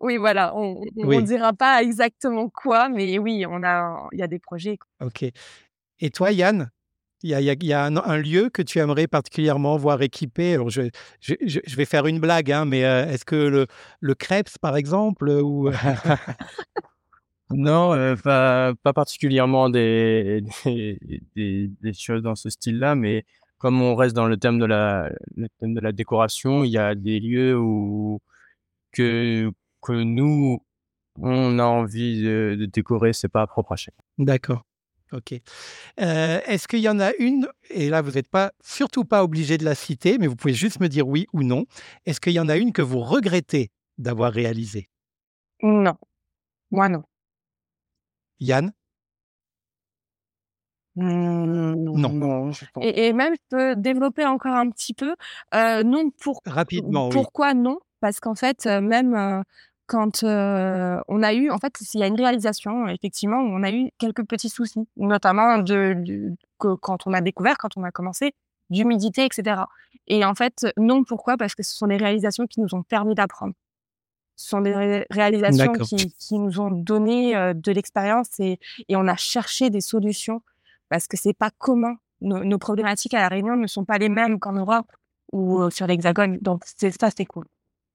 Oui, voilà, on on on Oui. dira pas exactement quoi, mais oui, on a il y a des projets, quoi. OK. Et toi, Yann? Il y a il y un un lieu que tu aimerais particulièrement voir équipé? Alors je je je je vais faire une blague, hein, mais heu, est-ce que le le Crêpes, par exemple, heu, ou Non, heu, pas pas particulièrement des des des des choses dans ce style-là, mais comme on reste dans le thème de la le thème de la décoration, il y a des lieux où que que nous, on a envie de de décorer, c'est pas propre à chacun. D'accord. OK. Heu, est-ce qu'il y en a une et là, vous n'êtes pas surtout pas obligé de la citer, mais vous pouvez juste me dire oui ou non. Est-ce qu'il y en a une que vous regrettez d'avoir réalisée? Non, moi non. Yann? Mmh, Non. Non, je pense Et et même je peux développer encore un petit peu, heu, non pour Rapidement, oui. pourquoi non? Parce qu'en fait, heu, même, quand, heu, on a eu en fait, il y a une réalisation effectivement où on a eu quelques petits soucis, notamment de que quand on a découvert, quand on a commencé, d'humidité et cetera. Et en fait, non, pourquoi? Parce que ce sont des réalisations qui nous ont permis d'apprendre. Ce sont des ré réalisations qui qui nous ont donné, heu, de l'expérience et et on a cherché des solutions parce que c'est pas commun. Nos nos problématiques à La Réunion ne sont pas les mêmes qu'en Europe ou, heu, sur l'Hexagone. Donc ça, c'est cool.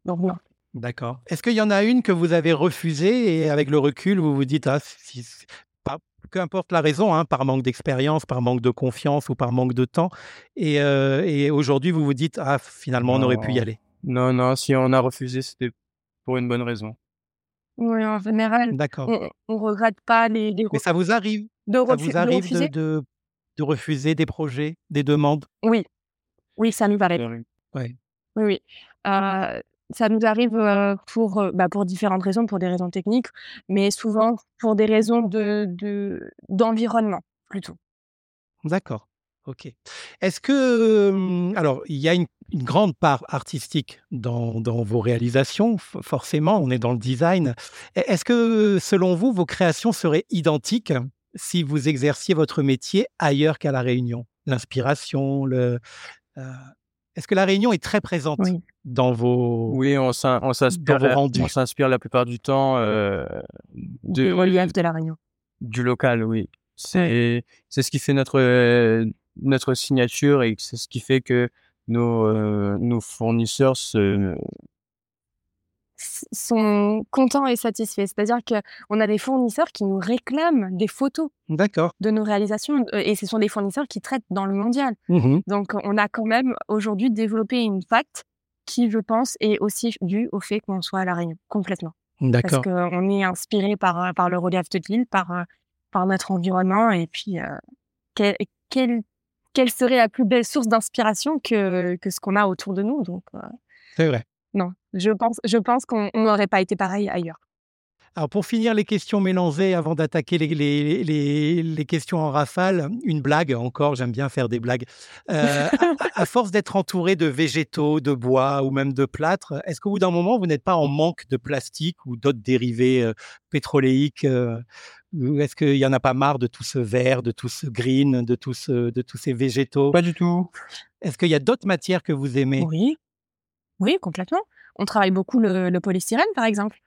Donc non. D'accord. Est-ce qu'il y en a une que vous avez refusée et avec le recul, vous vous dites: «Ah si pas peu importe la raison, hein, par manque d'expérience, par manque de confiance ou par manque de temps» et heu et aujourd'hui, vous vous dites: «Ah finalement, on aurait pu y aller». non, non, si on a refusé, c'était pour une bonne raison. Oui, en général, D'accord. on on regrette pas les les Mais ça vous arrive? de ça vous arrive de refuser? de de refuser des projets, des demandes? Oui, oui, ça nous arrive. Ouais. Oui, oui. Heu, ça nous arrive, bah, pour différentes raisons, pour des raisons techniques, mais souvent pour des raisons de de d'environnement, plutôt. D'accord. OK. Est-ce que, hem, alors il y a une grande part artistique dans vos réalisations, forcément, on est dans le design. Est est-ce que, selon vous, vos créations seraient identiques si vous exerciez votre métier ailleurs qu'à La Réunion? L'inspiration, le, heu, est-ce que La Réunion est très présente Oui. dans vos Oui, on s'in on s'inspire la rendus? on s'inspire la plupart du temps, Du de relief de La Réunion. du local, oui. C'est c'est ce qui fait notre, heu, notre signature et c'est ce qui fait que nos, heu, nos fournisseurs se sont contents et satisfaits. C'est-à-dire qu'on a des fournisseurs qui nous réclament des photos de nos réalisations, heu, et ce sont des fournisseurs qui traitent dans le mondial. Mmh Donc on a quand même aujourd'hui développé une patte qui, je pense, est aussi due au fait qu'on soit à La Réunion, complètement. Parce qu'on est inspiré par, heu, par le relief de l'île, par, heu, par notre environnement et puis, quelle serait la plus belle source d'inspiration que que ce qu'on a autour de nous? Donc, C'est vrai. Non, je pense je pense qu'on on n'aurait pas été pareil ailleurs. Alors, pour finir les questions mélangées, avant d'attaquer les, les, les, les, questions en rafale, une blague encore, j'aime bien faire des blagues. Euh, à, à, force d'être entouré de végétaux, de bois ou même de plâtre, est-ce qu'au bout d'un moment, vous n'êtes pas en manque de plastique ou d'autres dérivés euh, pétroléiques euh, Est-ce qu'il n'y en a pas marre de tout ce vert, de tout ce green, de, tout ce, de tous ces végétaux? Pas du tout. Est-ce qu'il y a d'autres matières que vous aimez? Oui, oui, complètement. On travaille beaucoup le, le polystyrène, par exemple.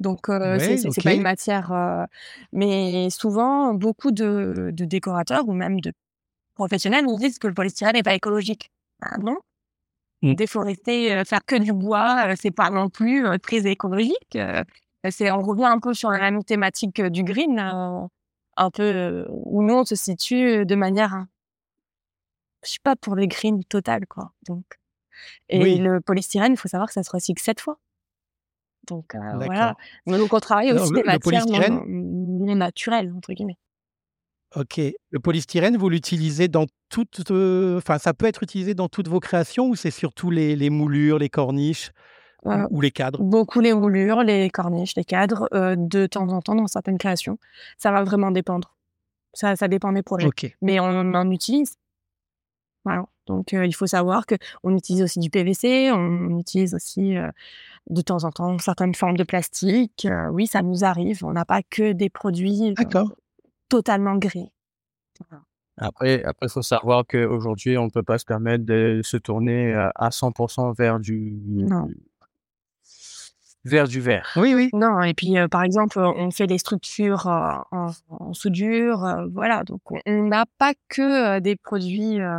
Donc, euh, Ouais, c'est pas une matière. euh, mais souvent, beaucoup de, de décorateurs ou même de professionnels nous disent que le polystyrène n'est pas écologique. Ah non Mm. Déforester, euh, faire que du bois, euh, c'est pas non plus euh, très écologique. Euh, c'est, on revient un peu sur la même thématique du green, euh, un peu où nous on se situe de manière, hein, je suis pas pour le green total quoi. Donc, et Oui. le polystyrène, il faut savoir que ça se recycle sept fois. Donc euh, voilà. Donc on travaille Non, aussi le- des le matières non, polystyrène non naturelles entre guillemets. Ok. Le polystyrène, vous l'utilisez dans toutes. euh, Enfin, ça peut être utilisé dans toutes vos créations ou c'est surtout les, les moulures, les corniches Euh, ou, les cadres? beaucoup les moulures, les corniches, les cadres, de temps en temps dans certaines créations. Ça va vraiment dépendre. Ça, ça dépend des projets. Ok. Mais on en utilise. Voilà. Donc euh, il faut savoir que on utilise aussi du PVC, on utilise aussi euh, de temps en temps certaines formes de plastique. Euh, oui, ça nous arrive. On n'a pas que des produits euh, totalement gris. Voilà. Après, après, faut savoir qu'aujourd'hui, on ne peut pas se permettre de se tourner à à 100% vers du, Non. vers du vert. Oui, oui. Non, et puis euh, par exemple, on fait des structures euh, en, en soudure, euh, voilà. Donc on on n'a pas que euh, des produits, euh,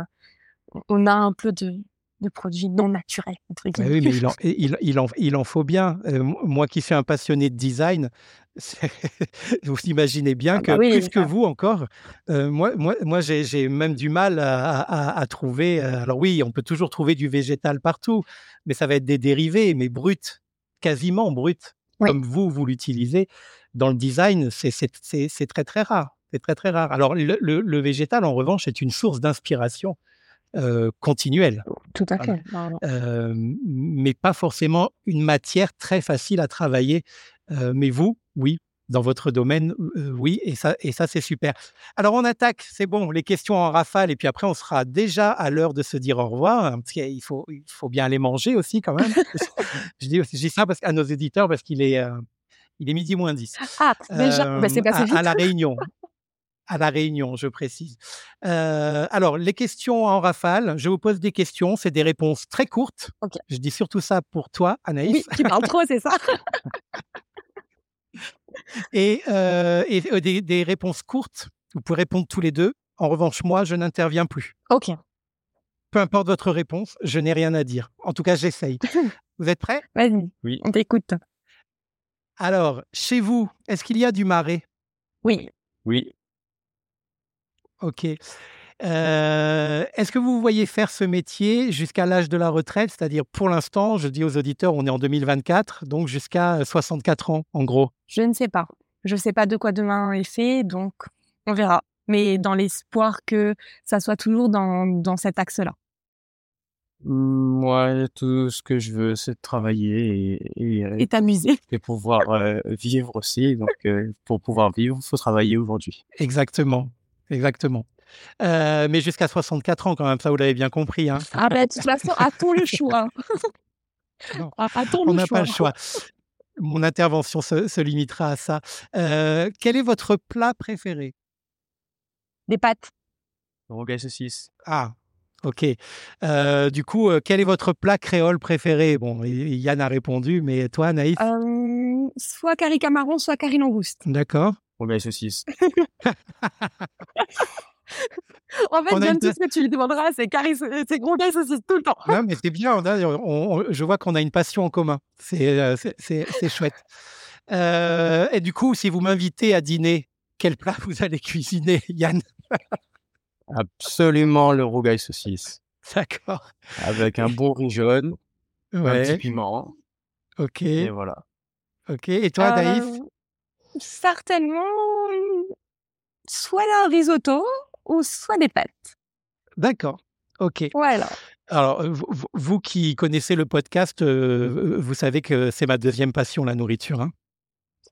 on a un peu de, de produits non naturels entre guillemets. oui, mais il en, il, il en, il en faut bien. Euh, moi qui suis un passionné de design, vous imaginez bien Ah que bah oui, plus que vous encore, euh, moi, moi, moi j'ai j'ai même du mal à, à- à trouver. euh, Alors oui, on peut toujours trouver du végétal partout, mais ça va être des dérivés, mais bruts, quasiment bruts, Oui. comme vous, vous l'utilisez. Dans le design, c'est c'est- c'est- c'est très très rare. C'est très très rare. Alors le, le- le végétal, en revanche, est une source d'inspiration euh, continuelle. Tout à fait. Voilà. Euh, mais pas forcément une matière très facile à travailler. Euh, mais vous, oui, dans votre domaine, oui, et ça, et ça c'est super. Alors on attaque, c'est bon, les questions en rafale, et puis après on sera déjà à l'heure de se dire au revoir, hein, parce qu'il faut, il faut bien aller manger aussi quand même. je, dis, je dis ça parce, à nos éditeurs parce qu'il est, il est midi moins 10. Ah, déjà, bah, c'est passé à, vite. à la Réunion. À la Réunion, je précise. Euh, alors, les questions en rafale, je vous pose des questions, c'est des réponses très courtes. Ok. Je dis surtout ça pour toi, Anaïs. Oui, qui parle trop, c'est ça. Et, euh, et, euh, des, des réponses courtes, vous pouvez répondre tous les deux. En revanche, moi, je n'interviens plus. Ok, Peu importe votre réponse, je n'ai rien à dire. En tout cas, j'essaye. Vous êtes prêts? Vas-y, Oui. on t'écoute. Alors, chez vous, est-ce qu'il y a du marais? Oui, Oui. Ok. Euh, Est-ce que vous vous voyez faire ce métier jusqu'à l'âge de la retraite? C'est-à-dire, pour l'instant, je dis aux auditeurs, on est en 2024, donc jusqu'à 64 ans, en gros. je ne sais pas. Je ne sais pas de quoi demain est fait, donc on verra. Mais dans l'espoir que ça soit toujours dans, dans cet axe-là. Moi, tout ce que je veux, c'est travailler et, et, Et t'amuser. et pouvoir euh, vivre aussi. Donc, euh, pour pouvoir vivre, il faut travailler aujourd'hui. Exactement. Exactement. Euh, mais jusqu'à 64 ans, quand même, ça, vous l'avez bien compris. Hein. Ah ben, de toute façon, a-t-on le choix? A-t-on On le n'a choix pas le choix? Mon intervention se, se limitera à ça. Euh, quel est votre plat préféré? Des pâtes. Rogaille saucisse. Ah, ok. Euh, du coup, quel est votre plat créole préféré? Bon, Yann a répondu, mais toi, Naïf Euh, soit curry camaron, soit curry langouste. D'accord. Rogaille saucisse. En fait, John, une tout ce que tu lui demanderas, c'est curry, c'est gros gars saucisse tout le temps. Non, mais c'est bien. on a- on- on- je vois qu'on a une passion en commun. C'est euh, c'est- chouette. Euh, et du coup, si vous m'invitez à dîner, quel plat vous allez cuisiner, Yann? Absolument le rogaille saucisse. D'accord. Avec un bon riz jaune, un petit Ouais. piment. Ok. Et voilà. Ok. Et toi, Naïf? Euh, certainement, soit un risotto ou soit des pâtes. D'accord. Ok. Voilà. Alors, euh, vous, vous- qui connaissez le podcast, euh, vous savez que c'est ma deuxième passion, la nourriture. hein.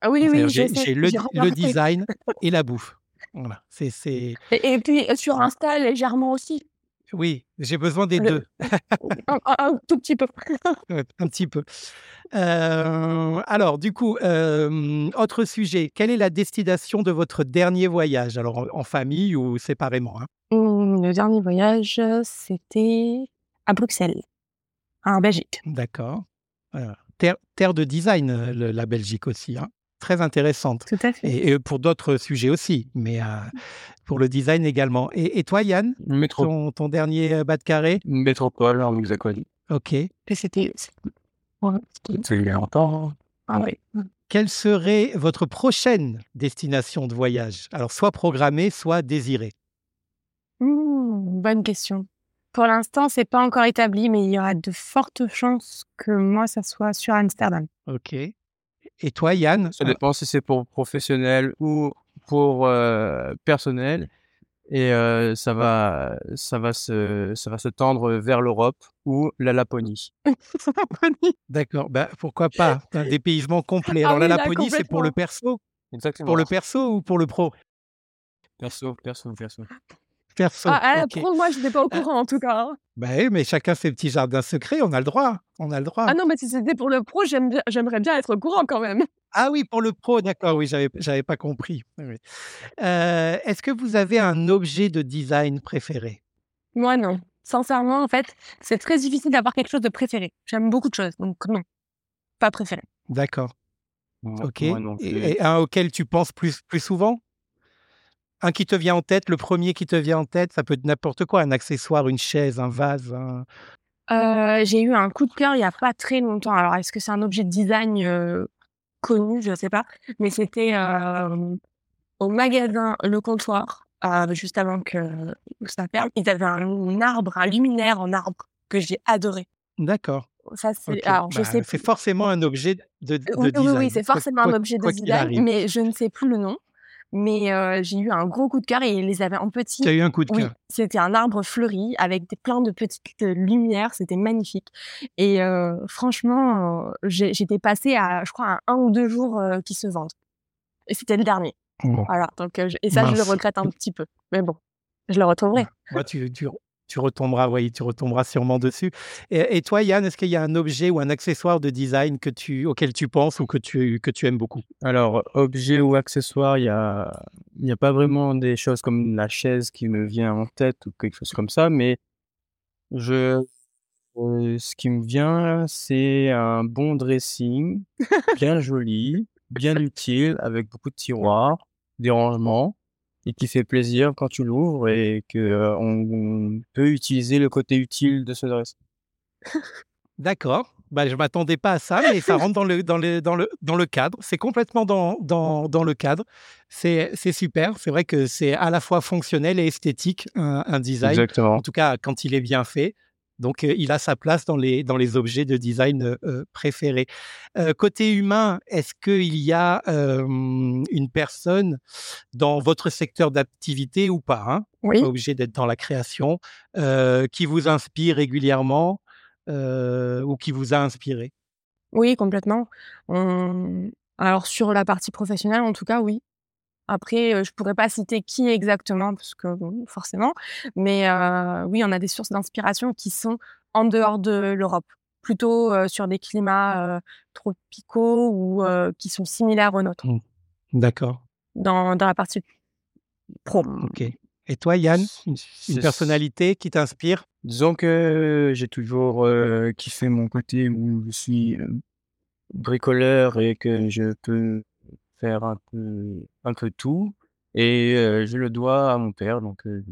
Ah oui, oui, j'ai le, design et la bouffe. Voilà, c'est, c'est... Et, et puis euh, sur Insta, légèrement aussi. Oui, j'ai besoin des Le- deux, Un, un- un tout petit peu. Un petit peu. Euh, alors, du coup, euh, autre sujet, quelle est la destination de votre dernier voyage? Alors, en, en famille ou séparément, hein? Hum, Le dernier voyage, euh, c'était à Bruxelles, en Belgique. D'accord. Terre, terre de design, le- la Belgique aussi, hein. Très intéressante. Tout à fait. Et, et pour d'autres sujets aussi, mais euh, pour le design également. Et, et toi, Yann, Métro- ton, ton dernier euh, bas de carré? métropole en Hexaconie. Ok. Et c'était. Ouais. Il y a longtemps. Ah oui. Quelle serait votre prochaine destination de voyage? Alors, soit programmée, soit désirée. Bonne question. Pour l'instant, c'est pas encore établi, mais il y aura de fortes chances que moi, ça soit sur Amsterdam. Ok. Et toi, Yann? Ça dépend si c'est pour professionnel ou pour euh, personnel. Et euh, ça va, ça va se, ça va se tendre vers l'Europe ou la Laponie. D'accord. Bah, pourquoi pas? Un dépaysement complet. Ah Alors, la oui, Laponie, c'est pour le perso? Exactement. Pour le perso ou pour le pro? perso, perso, perso. Perso. Ah, ah, ok. pro, moi, je n'étais pas au courant, en tout cas. hein. Oui, mais chacun ses petits jardins secrets, on a le droit. On a le droit. Ah non, mais si c'était pour le pro, j'aimerais bien être au courant quand même. Ah oui, pour le pro, d'accord, oui, j'avais, pas compris. Oui. Euh, est-ce que vous avez un objet de design préféré? Moi, non. Sincèrement, en fait, c'est très difficile d'avoir quelque chose de préféré. J'aime beaucoup de choses, donc non. Pas préféré. D'accord, ok. moi non plus. et, et un auquel tu penses plus, plus souvent? Un qui te vient en tête, le premier qui te vient en tête, ça peut être n'importe quoi, un accessoire, une chaise, un vase. un- Euh, j'ai eu un coup de cœur il y a pas très longtemps. Alors, est-ce que c'est un objet de design euh, connu? Je sais pas. Mais c'était euh, au magasin Le Comptoir, juste avant que ça ferme. Ils avaient un, arbre, un luminaire en arbre que j'ai adoré. D'accord. Ça, c'est. ok. Alors, je Bah, sais c'est plus. forcément un objet de, de Oui, oui, design. oui, c'est quoi- forcément un objet de design, mais je ne sais plus le nom. Mais euh, j'ai eu un gros coup de cœur et ils les avaient en petit. Tu as eu un coup de Oui, cœur. c'était un arbre fleuri avec des, plein de petites euh, lumières, c'était magnifique. Et euh, franchement, euh, j'étais passée à, je crois, à un ou deux jours qui se vendent. Et c'était le dernier. Bon. Voilà. Donc, et ça, je le regrette un petit peu. Mais bon, je le retrouverai. Tu, tu, tu retomberas, oui, tu retomberas sûrement dessus. Et, et toi, Yann, est-ce qu'il y a un objet ou un accessoire de design que tu, auquel tu penses ou que tu, que tu aimes beaucoup? Alors, objet ou accessoire, il y a, y a pas vraiment des choses comme la chaise qui me vient en tête ou quelque chose comme ça, mais je, euh, ce qui me vient, c'est un bon dressing, bien joli, bien utile, avec beaucoup de tiroirs, des rangements, et qui fait plaisir quand tu l'ouvres et que euh, on, on peut utiliser le côté utile de ce dressing. D'accord. Bah, je ne m'attendais pas à ça, mais ça rentre dans le, dans le, dans le, dans le cadre. C'est complètement dans, dans, dans le cadre. C'est c'est super. C'est vrai que c'est à la fois fonctionnel et esthétique, un, un design. Exactement. En tout cas, quand il est bien fait. Donc, euh, il a sa place dans les, dans les objets de design euh, préférés. Euh, côté humain, est-ce qu'il y a une personne dans votre secteur d'activité ou pas hein, Oui. pas obligé d'être dans la création, qui vous inspire régulièrement ou qui vous a inspiré? Oui, complètement. On- Alors, sur la partie professionnelle, en tout cas, oui. Après, je pourrais pas citer qui exactement, parce que bon, forcément, mais euh, oui, on a des sources d'inspiration qui sont en dehors de l'Europe, plutôt euh, sur des climats euh, tropicaux ou euh, qui sont similaires aux nôtres, D'accord, dans, dans la partie pro. ok. Et toi, Yann, une, personnalité qui t'inspire? Disons que j'ai toujours euh, kiffé mon côté où je suis euh, bricoleur et que je peux faire un peu, un peu tout. Et euh, je le dois à mon père, donc euh,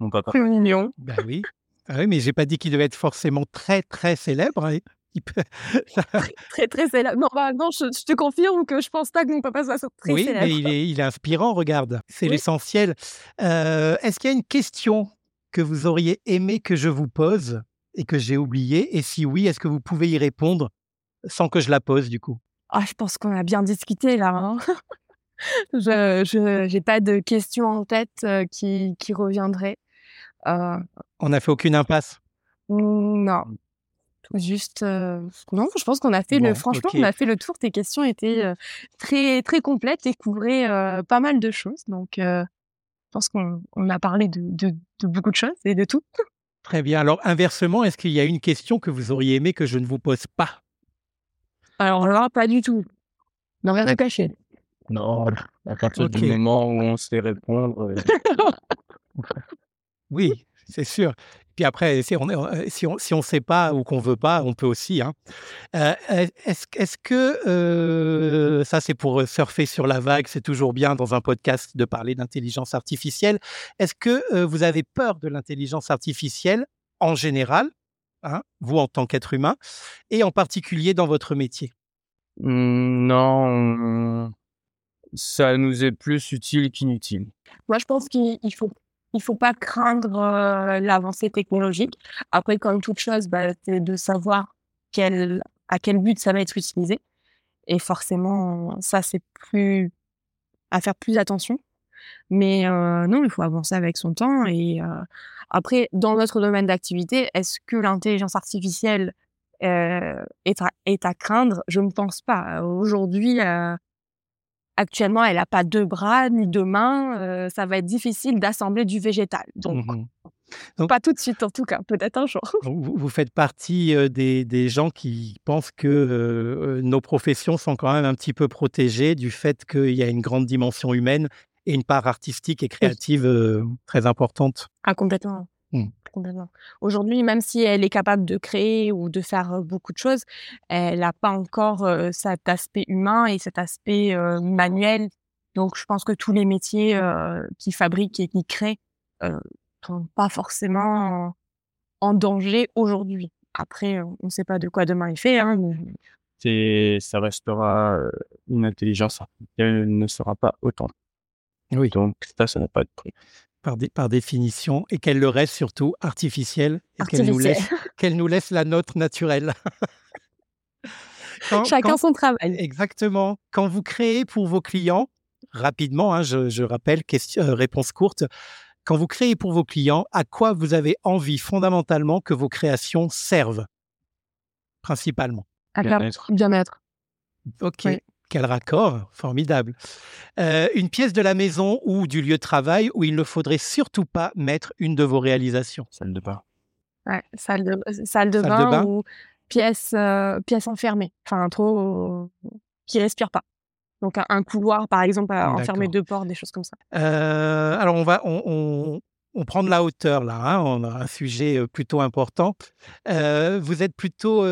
mon papa. Plus mignon. Ben oui. Ah oui, mais j'ai pas dit qu'il devait être forcément très très célèbre. hein. Il peut- Très, très célèbre. Non, bah, non je, je te confirme que je pense pas que mon papa soit très oui, célèbre. mais il est, il est inspirant. Regarde, c'est Oui. l'essentiel. Euh, Est-ce qu'il y a une question que vous auriez aimé que je vous pose et que j'ai oubliée? Et si oui, est-ce que vous pouvez y répondre sans que je la pose du coup? Ah, je pense qu'on a bien discuté là. hein. je je j'ai pas de questions en tête euh, qui qui reviendraient. Euh, On n'a fait aucune impasse? non. Tout juste. Non, je pense qu'on a fait le. Franchement, on a fait le tour. Tes questions étaient très très complètes et couvraient pas mal de choses. Donc, je pense qu'on a parlé de, de, de, beaucoup de choses et de tout. Très bien. Alors, inversement, est-ce qu'il y a une question que vous auriez aimé que je ne vous pose pas? Alors là, pas du tout. Non, rien à cacher. Non, à partir du moment où on sait répondre. oui, c'est sûr. Puis après, si on ne si on, si on sait pas ou qu'on veut pas, on peut aussi. Hein. Euh, est-ce est que, euh, ça c'est pour surfer sur la vague, c'est toujours bien dans un podcast de parler d'intelligence artificielle. Est-ce que euh, vous avez peur de l'intelligence artificielle en général, hein, vous en tant qu'être humain, et en particulier dans votre métier? Mmh, Non, ça nous est plus utile qu'inutile. Moi, je pense qu'il faut il faut pas craindre euh, l'avancée technologique. Après, comme toute chose, bah, c'est de savoir quel, à quel but ça va être utilisé. Et forcément, ça, c'est plus à faire plus attention. Mais euh, non, il faut avancer avec son temps. Et euh, après, dans notre domaine d'activité, est-ce que l'intelligence artificielle est à, est, à, craindre? Je ne pense pas. Aujourd'hui, Actuellement, elle n'a pas deux bras ni deux mains. Euh, ça va être difficile d'assembler du végétal. Donc, mmh Donc, pas tout de suite en tout cas, peut-être un jour. Vous, faites partie euh, des, des, gens qui pensent que euh, nos professions sont quand même un petit peu protégées du fait qu'il y a une grande dimension humaine et une part artistique et créative très importante. Ah, complètement. Mmh. Aujourd'hui, même si elle est capable de créer ou de faire beaucoup de choses, elle n'a pas encore cet aspect humain et cet aspect manuel. Donc, je pense que tous les métiers qui fabriquent et qui créent ne sont pas forcément en, danger aujourd'hui. Après, on ne sait pas de quoi demain est fait. Hein, ça restera une intelligence artificielle ne sera pas autant. Oui. Donc ça, ça n'a pas de prix par, par, définition, et qu'elle le reste surtout artificielle, et qu'elle nous, laisse, qu'elle nous laisse la nôtre naturelle. Chacun son travail. Exactement. Quand vous créez pour vos clients, rapidement, hein, je, rappelle, question, euh, réponse courte, quand vous créez pour vos clients, à quoi vous avez envie fondamentalement que vos créations servent? Principalement. À bien-être. Bien-être. Ok. Quel raccord, formidable. Euh, une pièce de la maison ou du lieu de travail où il ne faudrait surtout pas mettre une de vos réalisations. Salle de bain. Ouais, salle de, salle de, bain, ou pièce, euh, pièce enfermée. Enfin, trop. qui respire pas. Donc un, couloir, par exemple, enfermé deux portes, des choses comme ça. Euh, alors on va, on, on prend de la hauteur là, hein, on a un sujet plutôt important. vous êtes plutôt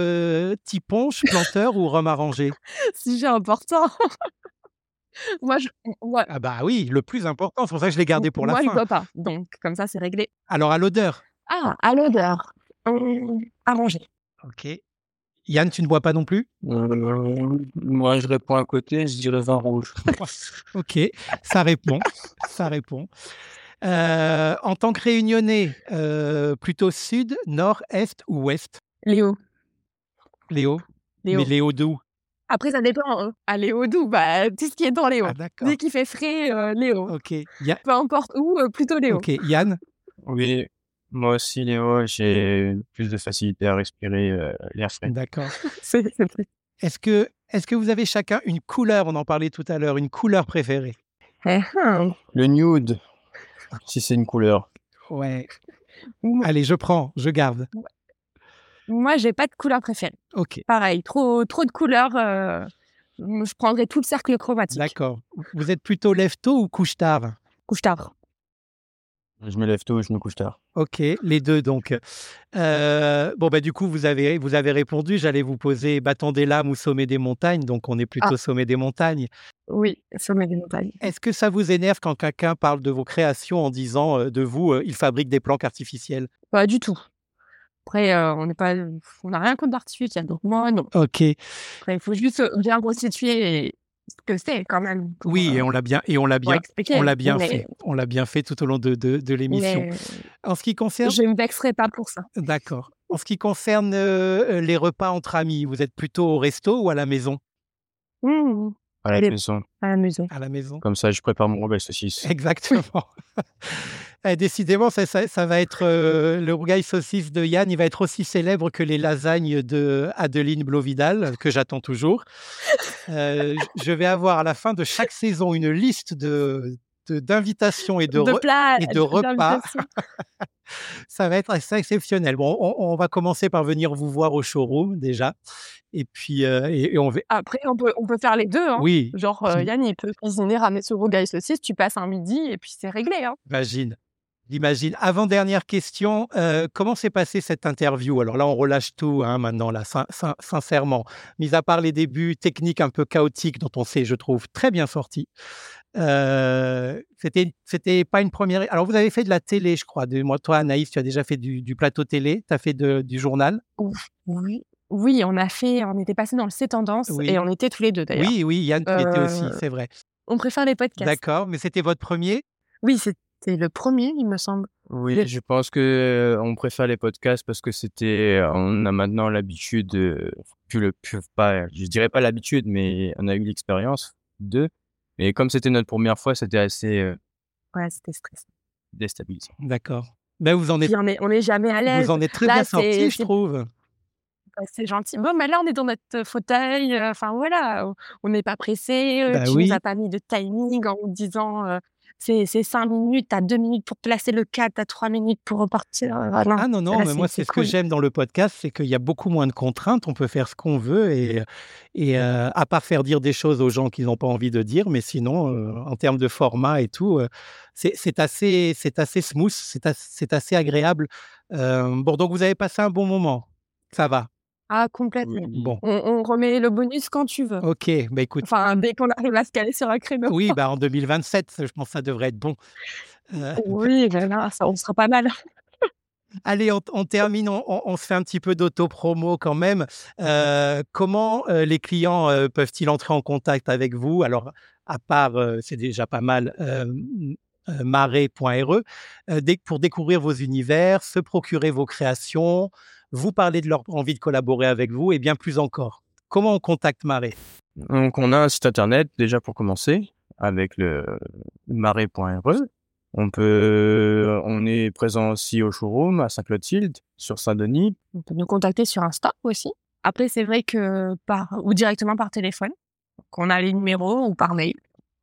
tiponche, planteur ou rhum arrangé Sujet important. moi, je, Ah bah oui, le plus important, c'est pour ça que je l'ai gardé pour la fin. Moi, je vois pas, donc comme ça, c'est réglé. Alors à l'odeur? Ah, à l'odeur. arrangé. Ok. Yann, tu ne bois pas non plus? Euh, Moi, je réponds à côté, je dirais vin rouge. ok, ça répond, ça répond. Euh, en tant que réunionnais, euh, plutôt sud, nord, est ou ouest? Léo. Léo Mais Léo d'où? Après, ça dépend. Hein. À Léo d'où? Bah, Tout ce qui est dans Léo. Ah, Dès qu'il fait frais, euh, Léo. Ok. Peu importe où, plutôt Léo. Ok. Yann? Oui, moi aussi, Léo, j'ai plus de facilité à respirer l'air frais. D'accord. c'est Est-ce que, est que vous avez chacun une couleur, on en parlait tout à l'heure, une couleur préférée? Eh, hein. Le nude si c'est une couleur. Ouais. Allez, je prends, je garde. Moi, j'ai pas de couleur préférée. Ok. Pareil, trop, trop de couleurs. Euh, je prendrais tout le cercle chromatique. D'accord. Vous êtes plutôt lève-tôt ou couche-tard? Couche-tard. Je me lève tôt, je me couche tard. Ok, les deux donc. Euh, bon, bah, du coup, vous avez, vous avez répondu. J'allais vous poser bâton des lames ou sommet des montagnes. Donc, on est plutôt ah. sommet des montagnes. Oui, sommet des montagnes. Est-ce que ça vous énerve quand quelqu'un parle de vos créations en disant euh, de vous, euh, il fabrique des planques artificielles? Pas du tout. Après, on n'est pas, on n'a rien contre l'artificiel. Donc, moi, non. Ok. Après, il faut juste bien constituer et que c'est quand même. oui, et on l'a bien, et on l'a bien, on l'a bien fait. On l'a bien fait tout au long de, de, l'émission. En ce qui concerne, je ne me vexerai pas pour ça. D'accord. En ce qui concerne euh, les repas entre amis, vous êtes plutôt au resto ou à la maison? Mmh. À la Les- maison. à la maison. à la maison. Comme ça, je prépare mon rougail saucisse. Exactement. Eh, décidément, ça, ça- ça va être euh, le rougail saucisse de Yann. Il va être aussi célèbre que les lasagnes de Adeline Blovidal, que j'attends toujours. Euh, je vais avoir à la fin de chaque saison une liste de de- d'invitations et de, De, re- plats et de repas. Ça va être assez exceptionnel. Bon, on, on va commencer par venir vous voir au showroom déjà. Et puis, euh, et, et on va. Après, on peut, on peut faire les deux. Hein. Oui, Genre, euh, Yann, il peut cuisiner, ramener ce rougail saucisse, tu passes un midi et puis c'est réglé. Hein. J'imagine. J'imagine. Avant-dernière question, euh, comment s'est passée cette interview? Alors là, on relâche tout hein, maintenant, là, sin- sin- sincèrement. Mis à part les débuts techniques un peu chaotiques dont on s'est, je trouve, très bien sorti. Euh, c'était, c'était pas une première. Alors, vous avez fait de la télé, je crois. De, moi, toi, Anaïs, tu as déjà fait du, du plateau télé. Tu as fait de- du journal. Oui. Oui, on a fait, on était passé dans le C tendance Oui. et on était tous les deux d'ailleurs. Oui, oui, Yann, tu étais aussi, Euh, c'est vrai. On préfère les podcasts. D'accord, mais c'était votre premier? Oui, c'était le premier, il me semble. Oui, Le- je pense que euh, on préfère les podcasts parce que c'était, on a maintenant l'habitude, plus le, plus pas, je dirais pas l'habitude, mais on a eu l'expérience de. Et comme c'était notre première fois, c'était assez euh, Ouais, c'était stressant. déstabilisant. D'accord. Ben, vous en êtes, Puis on est, on est jamais à l'aise. vous en êtes très Là, bien sorti, je trouve. Ouais, C'est gentil. Bon, mais là, on est dans notre fauteuil. euh, Enfin, voilà, on- n'est pas pressé. Bah tu oui. nous as pas mis de timing en nous disant euh, c'est c'est cinq minutes, t'as deux minutes pour placer le cadre, t'as trois minutes pour repartir. euh, ah non. Ah non, non, là, mais moi, c'est ce cool. que j'aime dans le podcast, c'est qu'il y a beaucoup moins de contraintes, on peut faire ce qu'on veut, et, et euh, à part faire dire des choses aux gens qu'ils n'ont pas envie de dire, mais sinon, euh, en termes de format et tout, euh, c'est c'est assez, c'est assez smooth, c'est as- c'est assez agréable. Bon, donc vous avez passé un bon moment, ça va. Ah, complètement. Bon, On, on remet le bonus quand tu veux. ok, bah écoute, Enfin, dès qu'on arrive à se caler sur un créneau. oui, bah en 2027, je pense que ça devrait être bon. Euh, Oui, ben là, ça, on sera pas mal. Allez, on, on termine, on, se fait un petit peu d'auto-promo quand même. Euh, comment euh, les clients peuvent-ils entrer en contact avec vous? Alors, à part, c'est déjà pas mal, marais.re, dé- pour découvrir vos univers, se procurer vos créations, vous parler de leur envie de collaborer avec vous et bien plus encore. Comment on contacte Marais? Donc, on a un site internet déjà pour commencer avec le marais.re. On peut, on est présent aussi au showroom à Saint-Clotilde, sur Saint-Denis. On peut nous contacter sur Insta aussi. Après, c'est vrai que par ou directement par téléphone, qu'on a les numéros ou par mail.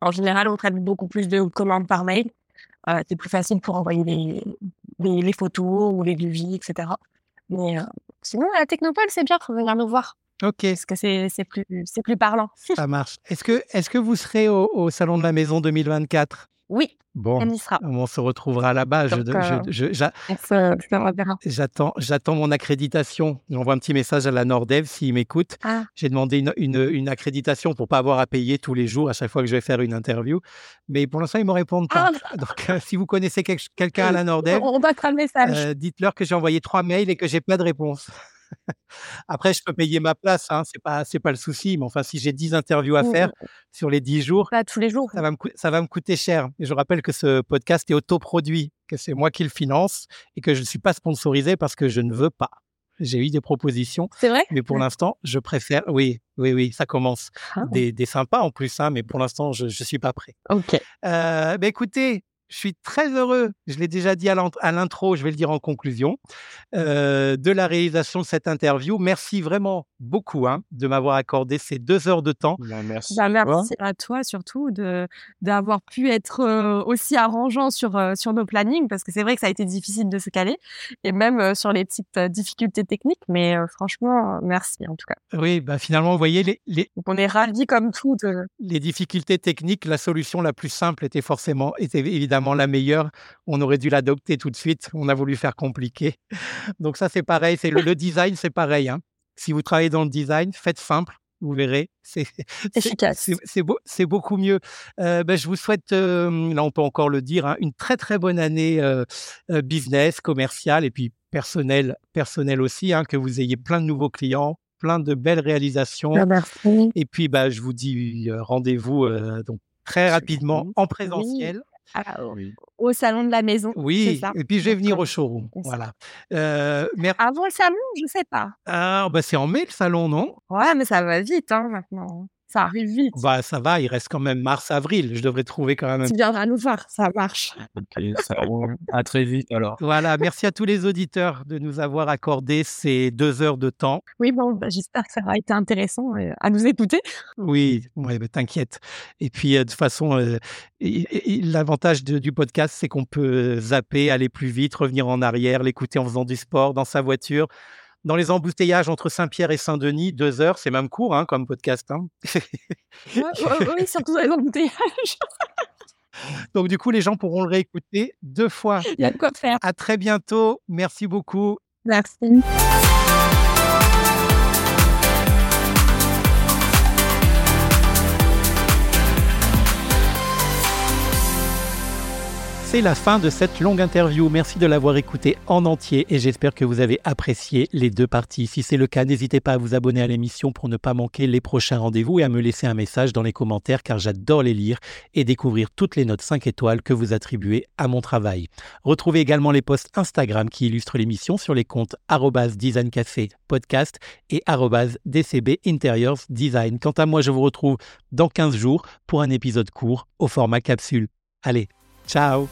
En général, on traite beaucoup plus de commandes par mail. Euh, c'est plus facile pour envoyer les, les, les photos ou les devis, etc. Mais euh, sinon, à la Technopole, c'est bien, faut venir nous voir Ok, parce que c'est plus c'est plus parlant. ça marche. Est-ce que, est que vous serez au, au Salon de la Maison 2024 Oui, Bon, on y sera. on se retrouvera là-bas. Euh, On on. J'attends, j'attends mon accréditation. J'envoie un petit message à la Nordev s'ils m'écoutent. Ah. J'ai demandé une, une- une accréditation pour pas avoir à payer tous les jours à chaque fois que je vais faire une interview. Mais pour l'instant, ils me répondent pas. Donc, euh, si vous connaissez quel- quelqu'un à la Nordev, On passera le message. euh, dites-leur que j'ai envoyé trois mails et que j'ai pas de réponse. Après, je peux payer ma place, hein, c'est pas, c'est pas le souci. Mais enfin, si j'ai 10 interviews à Mmh, faire sur les 10 jours, Pas tous les jours. ça va, me coûter, ça va me coûter cher. Et je rappelle que ce podcast est autoproduit, que c'est moi qui le finance et que je ne suis pas sponsorisé parce que je ne veux pas. J'ai eu des propositions, C'est vrai? mais pour l'instant, je préfère. Oui, oui, oui, ça commence. Ah. Des, des sympas en plus, hein, mais pour l'instant, je ne suis pas prêt. Ok. Euh, bah, écoutez, je suis très heureux, je l'ai déjà dit à l'int- à l'intro, je vais le dire en conclusion, euh, de la réalisation de cette interview. Merci vraiment beaucoup hein, de m'avoir accordé ces deux heures de temps. Ben, merci. Bah, à toi. merci à toi surtout de d'avoir pu être euh, aussi arrangeant sur euh, sur nos plannings parce que c'est vrai que ça a été difficile de se caler et même euh, sur les petites euh, difficultés techniques mais euh, franchement merci en tout cas. Oui, bah, finalement, vous voyez, les, les, Donc on est ravis comme tout de les difficultés techniques, la solution la plus simple était forcément, était évidemment la meilleure. On aurait dû l'adopter tout de suite. On a voulu faire compliqué. Donc ça, c'est pareil. C'est le, le design, c'est pareil. hein. Si vous travaillez dans le design, faites simple. Vous verrez, c'est Efficace. beau- beaucoup mieux. Euh, ben, je vous souhaite, euh, là on peut encore le dire, hein, une très très bonne année euh, business, commerciale et puis personnel, personnel aussi, hein, que vous ayez plein de nouveaux clients, plein de belles réalisations. Bah, merci. Et puis, bah, je vous dis rendez-vous euh, donc très rapidement en présentiel. Ah, au- Oui. au salon de la maison. Oui, ça. et puis je vais venir au showroom. Voilà. Euh, mer- Avant le salon, je sais pas. ah, bah, c'est en mai le salon, non? Ouais, mais ça va vite hein maintenant. Ça arrive vite. Bah, ça va, il reste quand même mars-avril. Je devrais trouver quand même. Tu viendras nous voir, ça marche. À très vite alors. Voilà, merci à tous les auditeurs de nous avoir accordé ces deux heures de temps. Oui, bon, bah, j'espère que ça aura été intéressant euh, à nous écouter. Oui, ouais, bah, t'inquiète. Et puis, euh, de toute façon, euh, l'avantage du podcast, c'est qu'on peut zapper, aller plus vite, revenir en arrière, l'écouter en faisant du sport, dans sa voiture dans les embouteillages entre Saint-Pierre et Saint-Denis, deux heures, c'est même court hein, comme podcast. Hein. oui, surtout dans les embouteillages. Donc du coup, les gens pourront le réécouter deux fois. Il y a de quoi faire. À très bientôt. Merci beaucoup. Merci. C'est la fin de cette longue interview. Merci de l'avoir écoutée en entier et j'espère que vous avez apprécié les deux parties. Si c'est le cas, n'hésitez pas à vous abonner à l'émission pour ne pas manquer les prochains rendez-vous et à me laisser un message dans les commentaires car j'adore les lire et découvrir toutes les notes 5 étoiles que vous attribuez à mon travail. Retrouvez également les posts Instagram qui illustrent l'émission sur les comptes designcafé podcast et dcb interiors design. Quant à moi, je vous retrouve dans 15 jours pour un épisode court au format capsule. Allez, Chao.